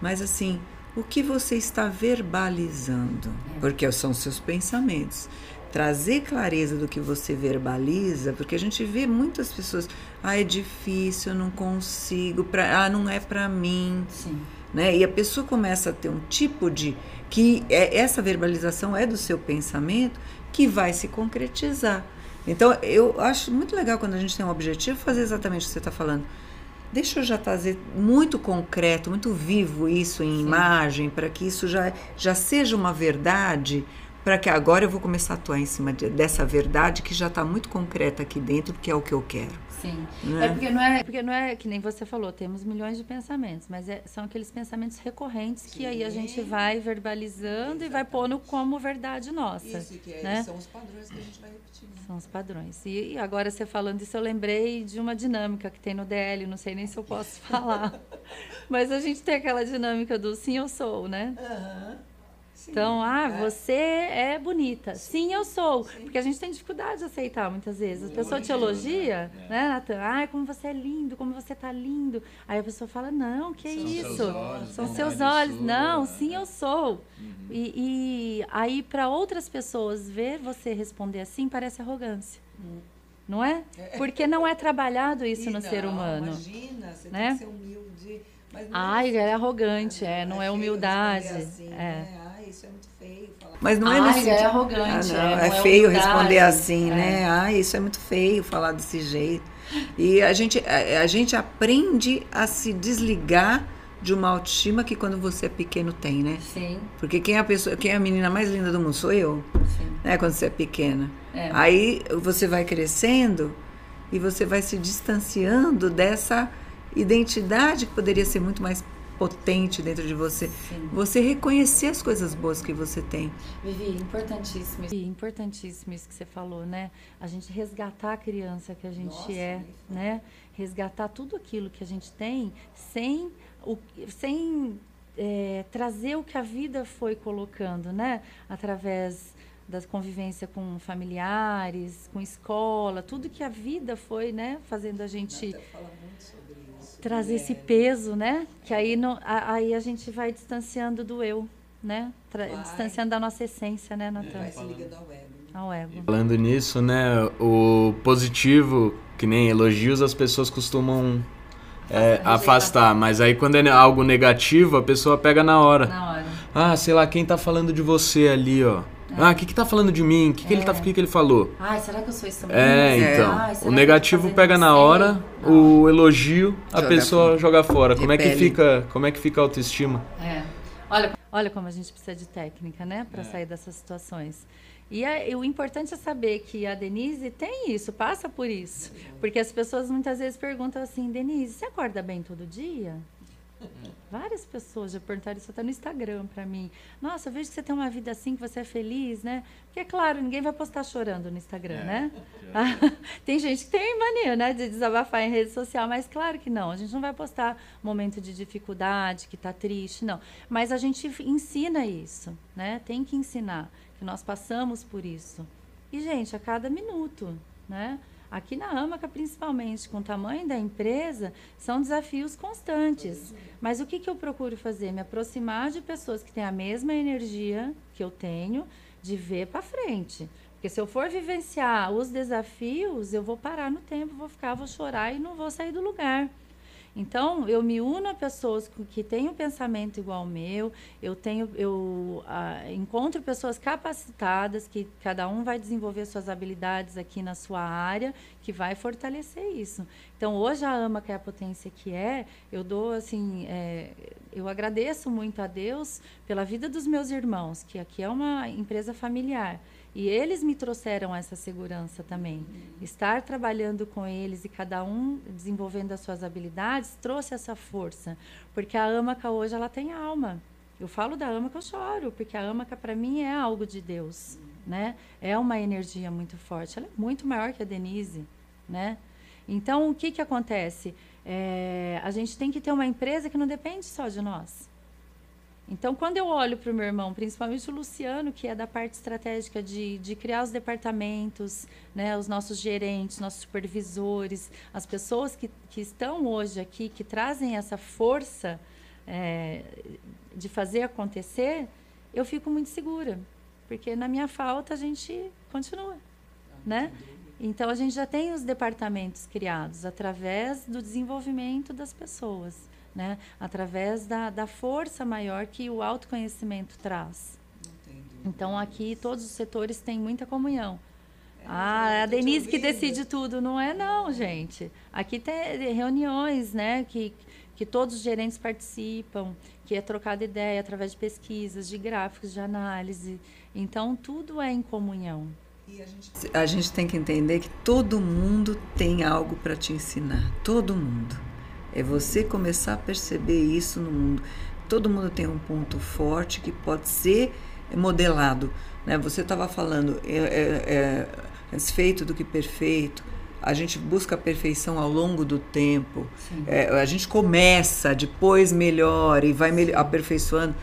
Mas assim, o que você está verbalizando? É. Porque são seus pensamentos trazer clareza do que você verbaliza, porque a gente vê muitas pessoas, ah, é difícil, eu não consigo, pra, ah, não é para mim. Sim. Né? E a pessoa começa a ter um tipo de que é, essa verbalização é do seu pensamento que vai se concretizar. Então, eu acho muito legal quando a gente tem um objetivo fazer exatamente o que você está falando. Deixa eu já trazer muito concreto, muito vivo isso em Sim. imagem, para que isso já, já seja uma verdade para que agora eu vou começar a atuar em cima de, dessa verdade que já está muito concreta aqui dentro, que é o que eu quero. Sim. Né? É porque não é, porque não é que nem você falou, temos milhões de pensamentos, mas é, são aqueles pensamentos recorrentes que aí a gente vai verbalizando Exatamente. e vai pondo como verdade nossa. Isso, que é, né? são os padrões que a gente vai repetindo. São os padrões. E, e agora você falando isso, eu lembrei de uma dinâmica que tem no DL, não sei nem se eu posso falar. mas a gente tem aquela dinâmica do sim eu sou, né? Aham. Uhum. Sim, então, ah, é. você é bonita. Sim, eu sou. Sim. Porque a gente tem dificuldade de aceitar muitas vezes. A pessoa te elogia, né, né Natan? Ah, como você é lindo, como você tá lindo. Aí a pessoa fala, não, que São isso? Seus olhos, São seus olhos. Sua, não, sim, eu sou. Uhum. E, e, aí, para outras pessoas, ver você responder assim parece arrogância. Uhum. Não é? é? Porque não é trabalhado isso e no não, ser humano. Imagina, você né? tem que ser humilde. Mas não Ai, é, é arrogante, é, não é, é humildade. Assim, é. Né? Isso é muito feio. Falar. Mas não é Ai, nesse é arrogante. Ah, não, é, é feio responder assim, é. né? Ah, isso é muito feio falar desse jeito. E a gente, a, a, gente aprende a se desligar de uma autoestima que quando você é pequeno tem, né? Sim. Porque quem é a pessoa, quem é a menina mais linda do mundo sou eu. Sim. Né? Quando você é pequena. É. Aí você vai crescendo e você vai se distanciando dessa identidade que poderia ser muito mais potente dentro de você. Sim. Você reconhecer as coisas boas que você tem. Vivi, importantíssimo. Vivi, importantíssimo isso que você falou, né? A gente resgatar a criança que a gente Nossa, é, né? Resgatar tudo aquilo que a gente tem sem o sem é, trazer o que a vida foi colocando, né? Através da convivência com familiares, com escola, tudo que a vida foi, né, fazendo a gente trazer esse peso, né? Que aí, no, a, aí a gente vai distanciando do eu, né? Tra distanciando da nossa essência, né, Natan? Vai se ligando ao ego. Né? Ao ego. Falando nisso, né? O positivo, que nem elogios, as pessoas costumam é, afastar. Mas aí quando é algo negativo, a pessoa pega na hora. Na hora. Ah, sei lá, quem tá falando de você ali, ó. É. Ah, o que que tá falando de mim? O que, que, ele tá, que, que ele falou? Ai, será que eu sou isso É, então. Ai, o negativo pega na hora, o elogio a joga pessoa fora. joga fora. como é que fica, como é que fica a autoestima? É. Olha, olha como a gente precisa de técnica, né, para é. sair dessas situações. E, a, e, o importante é saber que a Denise tem isso, passa por isso. Porque as pessoas muitas vezes perguntam assim, Denise, você acorda bem todo dia? Várias pessoas já perguntaram isso até no Instagram para mim. Nossa, eu vejo que você tem uma vida assim, que você é feliz, né? Porque, é claro, ninguém vai postar chorando no Instagram, é, né? É. tem gente que tem mania, né, de desabafar em rede social, mas claro que não. A gente não vai postar momento de dificuldade, que está triste, não. Mas a gente ensina isso, né? Tem que ensinar que nós passamos por isso. E, gente, a cada minuto, né? Aqui na Amaca, principalmente, com o tamanho da empresa, são desafios constantes. Mas o que, que eu procuro fazer? Me aproximar de pessoas que têm a mesma energia que eu tenho, de ver para frente. Porque se eu for vivenciar os desafios, eu vou parar no tempo, vou ficar, vou chorar e não vou sair do lugar. Então, eu me uno a pessoas que têm um pensamento igual ao meu, eu tenho, eu ah, encontro pessoas capacitadas, que cada um vai desenvolver suas habilidades aqui na sua área, que vai fortalecer isso. Então, hoje a AMA, que é a potência que é, eu dou assim, é, eu agradeço muito a Deus pela vida dos meus irmãos, que aqui é uma empresa familiar. E eles me trouxeram essa segurança também. Uhum. Estar trabalhando com eles e cada um desenvolvendo as suas habilidades trouxe essa força. Porque a Amaca hoje ela tem alma. Eu falo da Amaca, eu choro, porque a Amaca para mim é algo de Deus, né? É uma energia muito forte. Ela é muito maior que a Denise, né? Então, o que, que acontece? É, a gente tem que ter uma empresa que não depende só de nós. Então, quando eu olho para o meu irmão, principalmente o Luciano, que é da parte estratégica de, de criar os departamentos, né, os nossos gerentes, nossos supervisores, as pessoas que, que estão hoje aqui, que trazem essa força é, de fazer acontecer, eu fico muito segura. Porque na minha falta a gente continua. Né? Então a gente já tem os departamentos criados através do desenvolvimento das pessoas né? através da, da força maior que o autoconhecimento traz. Então aqui todos os setores têm muita comunhão. É, ah, a Denise que decide tudo, não é não, gente. Aqui tem reuniões, né, que, que todos os gerentes participam, que é trocada ideia através de pesquisas, de gráficos, de análise. Então tudo é em comunhão. A gente, a gente tem que entender que todo mundo tem algo para te ensinar, todo mundo. É você começar a perceber isso no mundo. Todo mundo tem um ponto forte que pode ser modelado. Né? Você estava falando, é, é, é feito do que perfeito. A gente busca a perfeição ao longo do tempo. É, a gente começa, depois melhora e vai aperfeiçoando.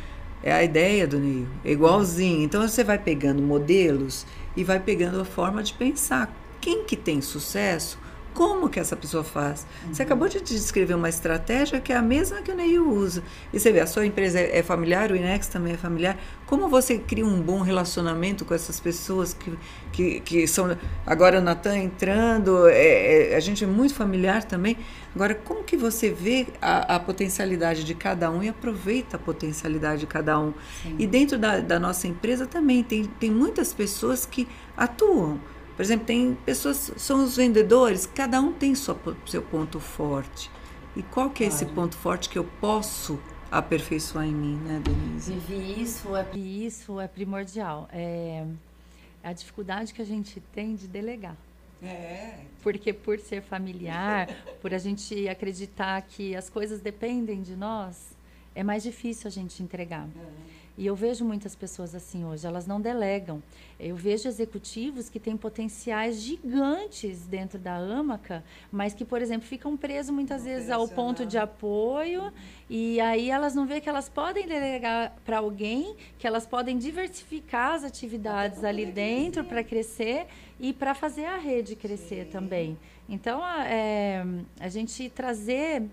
É a ideia do Neil, é igualzinho. Então você vai pegando modelos e vai pegando a forma de pensar. Quem que tem sucesso como que essa pessoa faz. Uhum. Você acabou de descrever uma estratégia que é a mesma que o Neil usa. E você vê, a sua empresa é familiar, o Inex também é familiar. Como você cria um bom relacionamento com essas pessoas que, que, que são... Agora o Natan entrando, é, é, a gente é muito familiar também. Agora, como que você vê a, a potencialidade de cada um e aproveita a potencialidade de cada um? Sim. E dentro da, da nossa empresa também tem, tem muitas pessoas que atuam por exemplo, tem pessoas, são os vendedores, cada um tem sua, seu ponto forte. E qual que é esse ponto forte que eu posso aperfeiçoar em mim, né, Denise? Vivi isso, é, isso é primordial. É a dificuldade que a gente tem de delegar. É. Porque por ser familiar, por a gente acreditar que as coisas dependem de nós, é mais difícil a gente entregar. É. E eu vejo muitas pessoas assim hoje, elas não delegam. Eu vejo executivos que têm potenciais gigantes dentro da AMACA, mas que, por exemplo, ficam presos muitas vezes ao ponto de apoio, e aí elas não veem que elas podem delegar para alguém, que elas podem diversificar as atividades ali dentro para crescer e para fazer a rede crescer Sim. também. Então, é, a gente trazer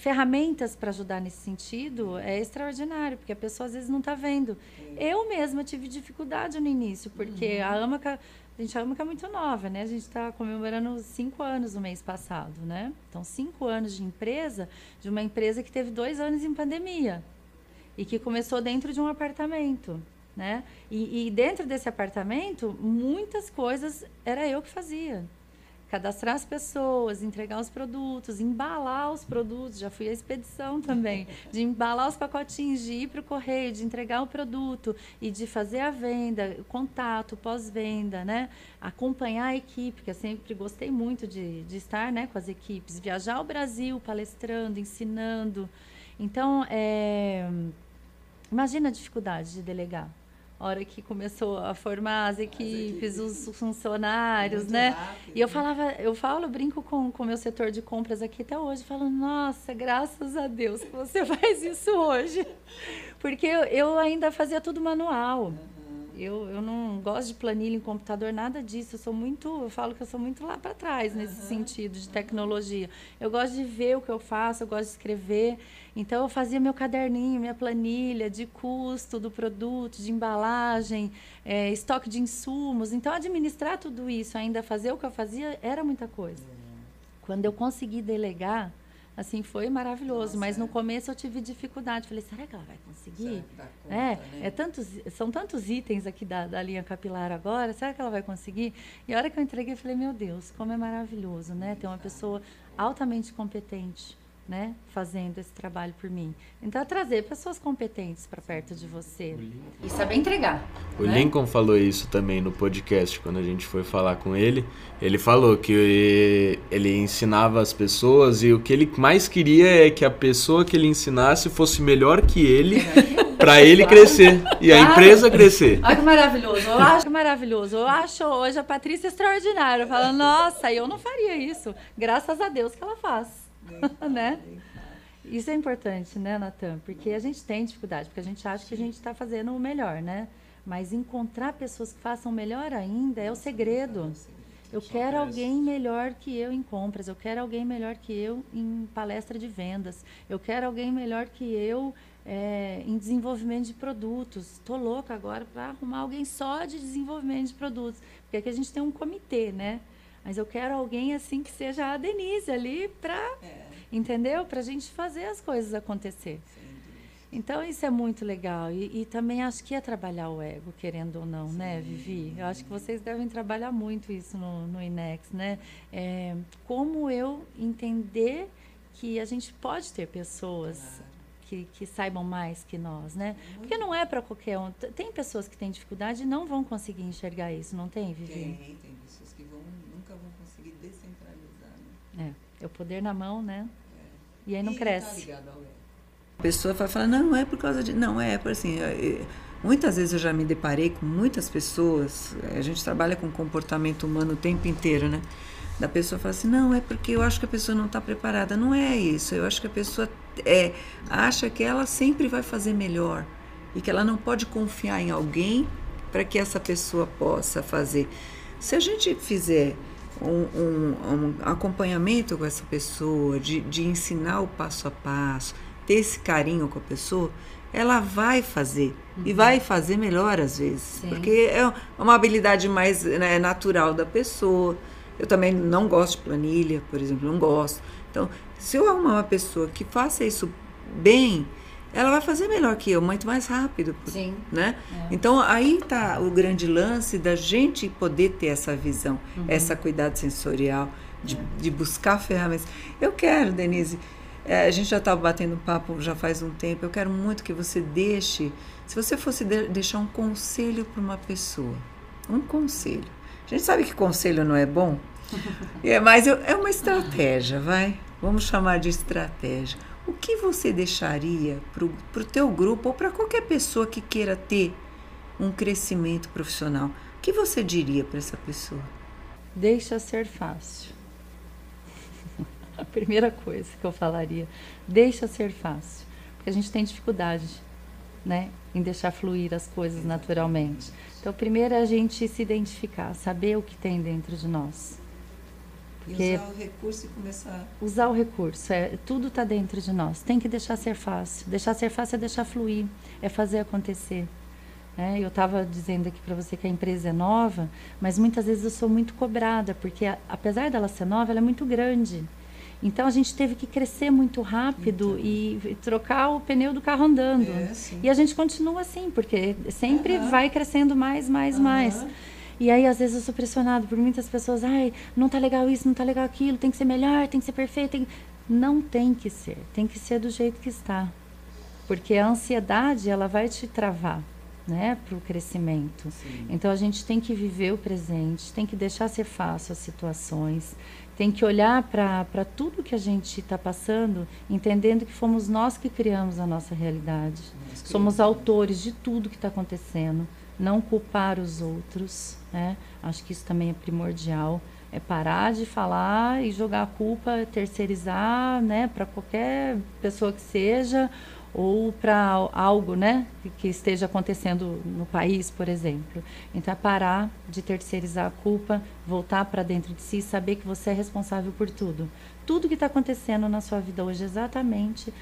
ferramentas para ajudar nesse sentido é extraordinário, porque a pessoa às vezes não está vendo. Eu mesma tive dificuldade no início, porque uhum. a AMACA, a gente, a AMACA é muito nova, né? A gente está comemorando cinco anos no mês passado, né? Então, cinco anos de empresa, de uma empresa que teve dois anos em pandemia e que começou dentro de um apartamento. Né? E, e dentro desse apartamento, muitas coisas era eu que fazia cadastrar as pessoas, entregar os produtos, embalar os produtos. Já fui à expedição também, de embalar os pacotinhos, de ir para o correio, de entregar o produto e de fazer a venda, contato, pós-venda, né? Acompanhar a equipe, que eu sempre gostei muito de, de estar né, com as equipes, viajar ao Brasil palestrando, ensinando. Então, é, imagina a dificuldade de delegar hora que começou a formar as equipes, as equipes. os funcionários, Muito né? Rápido. E eu falava, eu falo, brinco com o meu setor de compras aqui até hoje, falando, nossa, graças a Deus que você faz isso hoje. Porque eu, eu ainda fazia tudo manual. Uhum. Eu, eu não gosto de planilha em computador, nada disso. Eu sou muito, eu falo que eu sou muito lá para trás nesse uhum. sentido de tecnologia. Eu gosto de ver o que eu faço, eu gosto de escrever. Então eu fazia meu caderninho, minha planilha de custo do produto, de embalagem, é, estoque de insumos. Então administrar tudo isso, ainda fazer o que eu fazia, era muita coisa. Uhum. Quando eu consegui delegar, assim, foi maravilhoso. Nossa, mas no começo eu tive dificuldade. Falei, será que ela vai conseguir? Conta, é, né? é tantos, são tantos itens aqui da, da linha capilar agora, será que ela vai conseguir? E a hora que eu entreguei, eu falei, meu Deus, como é maravilhoso, né? Ter uma pessoa altamente competente né, fazendo esse trabalho por mim. Então, é trazer pessoas competentes para perto de você e saber entregar. O né? Lincoln falou isso também no podcast, quando a gente foi falar com ele. Ele falou que ele ensinava as pessoas e o que ele mais queria é que a pessoa que ele ensinasse fosse melhor que ele. para ele crescer e a empresa crescer. Olha que maravilhoso. Eu acho maravilhoso. Eu acho hoje a Patrícia extraordinária. Eu falo, nossa, eu não faria isso. Graças a Deus que ela faz. né? Isso é importante, né, Natan? Porque a gente tem dificuldade, porque a gente acha que a gente está fazendo o melhor, né? Mas encontrar pessoas que façam melhor ainda é o segredo. Eu quero alguém melhor que eu em compras, eu quero alguém melhor que eu em palestra de vendas, eu quero alguém melhor que eu é, em desenvolvimento de produtos. Estou louca agora para arrumar alguém só de desenvolvimento de produtos, porque aqui a gente tem um comitê, né? Mas eu quero alguém assim que seja a Denise ali para, entendeu? Para a gente fazer as coisas acontecer. Então isso é muito legal e, e também acho que é trabalhar o ego, querendo ou não, né, Vivi? Eu acho que vocês devem trabalhar muito isso no, no Inex, né? É, como eu entender que a gente pode ter pessoas que, que saibam mais que nós, né? Porque não é para qualquer um. Tem pessoas que têm dificuldade e não vão conseguir enxergar isso, não tem, Vivi? Tem, tem pessoas que vão, nunca vão conseguir descentralizar. Né? É, o poder na mão, né? E aí não E cresce. Tá ao ego. A pessoa vai falar, não, não é por causa de. Não, é por assim. é, é, muitas vezes eu já me deparei com muitas pessoas, a gente trabalha com comportamento humano o tempo inteiro, né? Da pessoa fala assim, não, é porque eu acho que a pessoa não está preparada. Não é isso. Eu acho que a pessoa é, acha que ela sempre vai fazer melhor e que ela não pode confiar em alguém para que essa pessoa possa fazer. Se a gente fizer um, um- um acompanhamento com essa pessoa, de, de ensinar o passo a passo, ter esse carinho com a pessoa, ela vai fazer. E vai fazer melhor às vezes. Sim. Porque é uma habilidade mais né, natural da pessoa. Eu também não gosto de planilha, por exemplo, não gosto. Então, se eu arrumar uma pessoa que faça isso bem, ela vai fazer melhor que eu, muito mais rápido. Sim. Né? Então aí está o grande lance da gente poder ter essa visão, essa cuidado sensorial, de, de buscar ferramentas. Eu quero, Denise, eh, a gente já estava batendo papo já faz um tempo, eu quero muito que você deixe, se você fosse de- deixar um conselho para uma pessoa, um conselho. A gente sabe que conselho não é bom, é, mas eu- é uma estratégia, vai? Vamos chamar de estratégia. O que você deixaria para o teu grupo ou para qualquer pessoa que queira ter um crescimento profissional? O que você diria para essa pessoa? Deixa ser fácil. A primeira coisa que eu falaria, deixa ser fácil, porque a gente tem dificuldade, né, em deixar fluir as coisas naturalmente. Então, primeiro é a gente se identificar, saber o que tem dentro de nós. Porque o recurso e começar. usar o recurso, é, tudo está dentro de nós. Tem que deixar ser fácil. Deixar ser fácil é deixar fluir, é fazer acontecer. né? eu estava dizendo aqui para você que a empresa é nova, mas muitas vezes eu sou muito cobrada, porque a- apesar dela ser nova, ela é muito grande. Então a gente teve que crescer muito rápido e, e trocar o pneu do carro andando. É, e a gente continua assim, porque sempre vai crescendo mais, mais, mais. E aí, às vezes, eu sou pressionado por muitas pessoas. Ai, não tá legal isso, não tá legal aquilo, tem que ser melhor, tem que ser perfeito. tem-" Não tem que ser, tem que ser do jeito que está. Porque a ansiedade, ela vai te travar, né, para o crescimento. Então, a gente tem que viver o presente, tem que deixar ser fácil as situações, tem que olhar para tudo que a gente está passando, entendendo que fomos nós que criamos a nossa realidade. Somos autores de tudo que está acontecendo. Não culpar os outros, né? Acho que isso também é primordial. É parar de falar e jogar a culpa, terceirizar, né, para qualquer pessoa que seja ou para algo, né, que- esteja acontecendo no país, por exemplo. Então é parar de terceirizar a culpa, voltar para dentro de si, e saber que você é responsável por tudo. Tudo que está acontecendo na sua vida hoje exatamente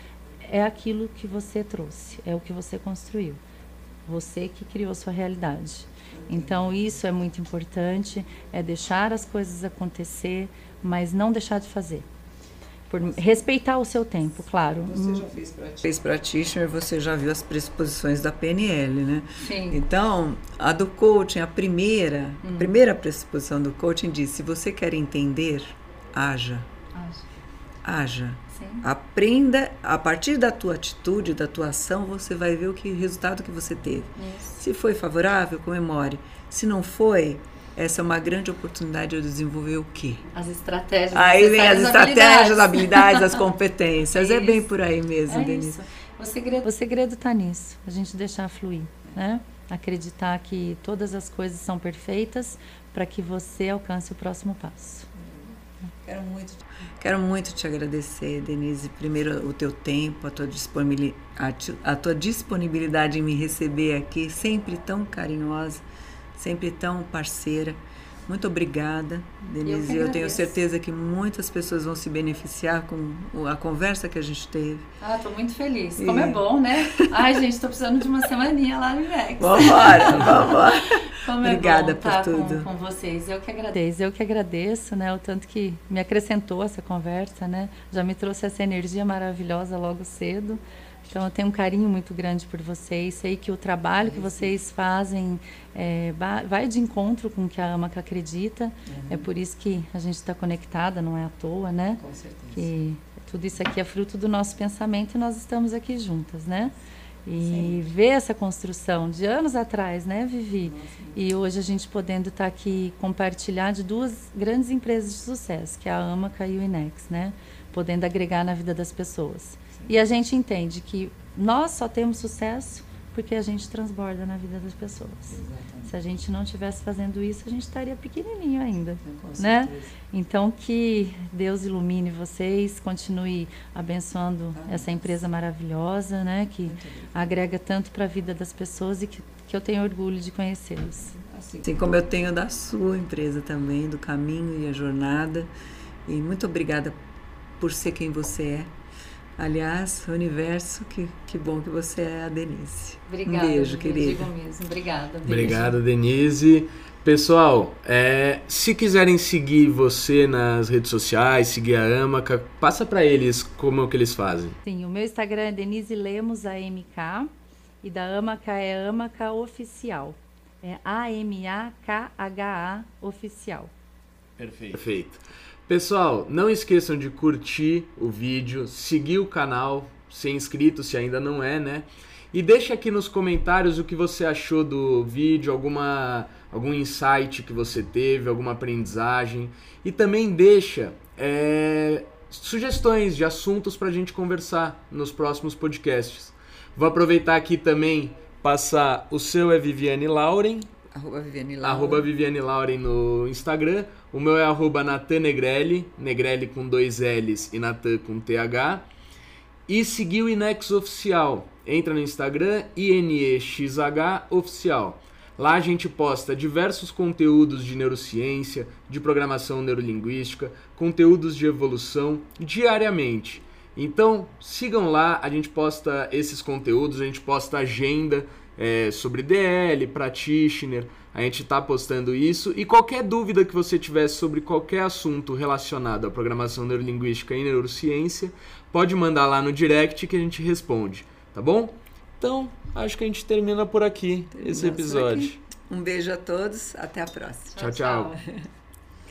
é aquilo que você trouxe, é o que você construiu. Você que criou sua realidade. Então isso é muito importante, é deixar as coisas acontecer, mas não deixar de fazer. Por respeitar o seu tempo, claro. Você já fez practitioner. Fez practitioner, você já viu as pressuposições da PNL, né? Sim. Então, a do coaching, a primeira, a primeira pressuposição do coaching diz: se você quer entender, haja. Haja. Sim. Aprenda, a partir da tua atitude, da tua ação, você vai ver o que resultado que você teve. Isso. Se foi favorável, comemore. Se não foi, essa é uma grande oportunidade de desenvolver o quê? As estratégias. Aí vem as estratégias, as habilidades, as competências. É, é, bem por aí mesmo, é Denise. Isso. O segredo, o segredo está nisso, a gente deixar fluir, né? Acreditar que todas as coisas são perfeitas para que você alcance o próximo passo. Quero muito, quero muito te agradecer, Denise. Primeiro, o teu tempo, a tua, disponibilidade, a tua disponibilidade em me receber aqui, sempre tão carinhosa sempre tão parceira. Muito obrigada, Denise. Eu, eu, tenho certeza que muitas pessoas vão se beneficiar com a conversa que a gente teve. Ah, estou muito feliz. Como é bom, né? Ai, gente, estou precisando de uma semaninha lá no INEX. Vambora, vambora. Como Obrigada é bom por tudo. Com, com vocês. Eu que agradeço. Eu que agradeço, né? O tanto que me acrescentou essa conversa, né? Já me trouxe essa energia maravilhosa logo cedo. Então eu tenho um carinho muito grande por vocês. Sei que o trabalho que vocês fazem é, vai de encontro com o que a AMACA acredita. Uhum. É por isso que a gente está conectada, não é à toa, né? Com certeza. Que tudo isso aqui é fruto do nosso pensamento e nós estamos aqui juntas, né? E Sim. ver essa construção de anos atrás, né, Vivi? Nossa, e hoje a gente podendo estar tá aqui compartilhar de duas grandes empresas de sucesso, que é a AMACA e o INEX, né? Podendo agregar na vida das pessoas. E a gente entende que nós só temos sucesso porque a gente transborda na vida das pessoas. Exatamente. Se a gente não estivesse fazendo isso, a gente estaria pequenininho ainda, Com né? Certeza. Então que Deus ilumine vocês, continue abençoando ah, essa empresa maravilhosa, né? Que agrega tanto para a vida das pessoas e que, que eu tenho orgulho de conhecê-los. Assim, assim como eu tenho da sua empresa também, do caminho e a jornada. E muito obrigada por ser quem você é Aliás, universo, que, que bom que você é a Denise. Obrigada. Um beijo, querida. Digo mesmo. Obrigada. Obrigado, Denise. Pessoal, é, se quiserem seguir você nas redes sociais, seguir a Amaca, passa para eles como é que eles fazem. Sim, o meu Instagram é Denise Lemos AMK e da Amaca é Amaca Oficial. É A-M-A-K-H-A Oficial. Perfeito. Perfeito. Pessoal, não esqueçam de curtir o vídeo, seguir o canal, ser inscrito se ainda não é, né? E deixa aqui nos comentários o que você achou do vídeo, alguma algum insight que você teve, alguma aprendizagem. E também deixa é, sugestões de assuntos para a gente conversar nos próximos podcasts. Vou aproveitar aqui também passar o seu é Viviane Lauren Arroba Viviane Lauren. Arroba Viviane Lauren no Instagram. O meu é arroba Natan Negrelli, Negrelli com dois L's e Natan com TH. E seguir o Inex Oficial. Entra no Instagram, INEXH Oficial. Lá a gente posta diversos conteúdos de neurociência, de programação neurolinguística, conteúdos de evolução diariamente. Então sigam lá, a gente posta esses conteúdos, a gente posta agenda é, sobre DL, practitioner, a gente está postando isso. E qualquer dúvida que você tiver sobre qualquer assunto relacionado à programação neurolinguística e neurociência, pode mandar lá no direct que a gente responde, tá bom? Então, acho que a gente termina por aqui esse episódio. Aqui. Um beijo a todos, até a próxima. tchau. tchau. tchau.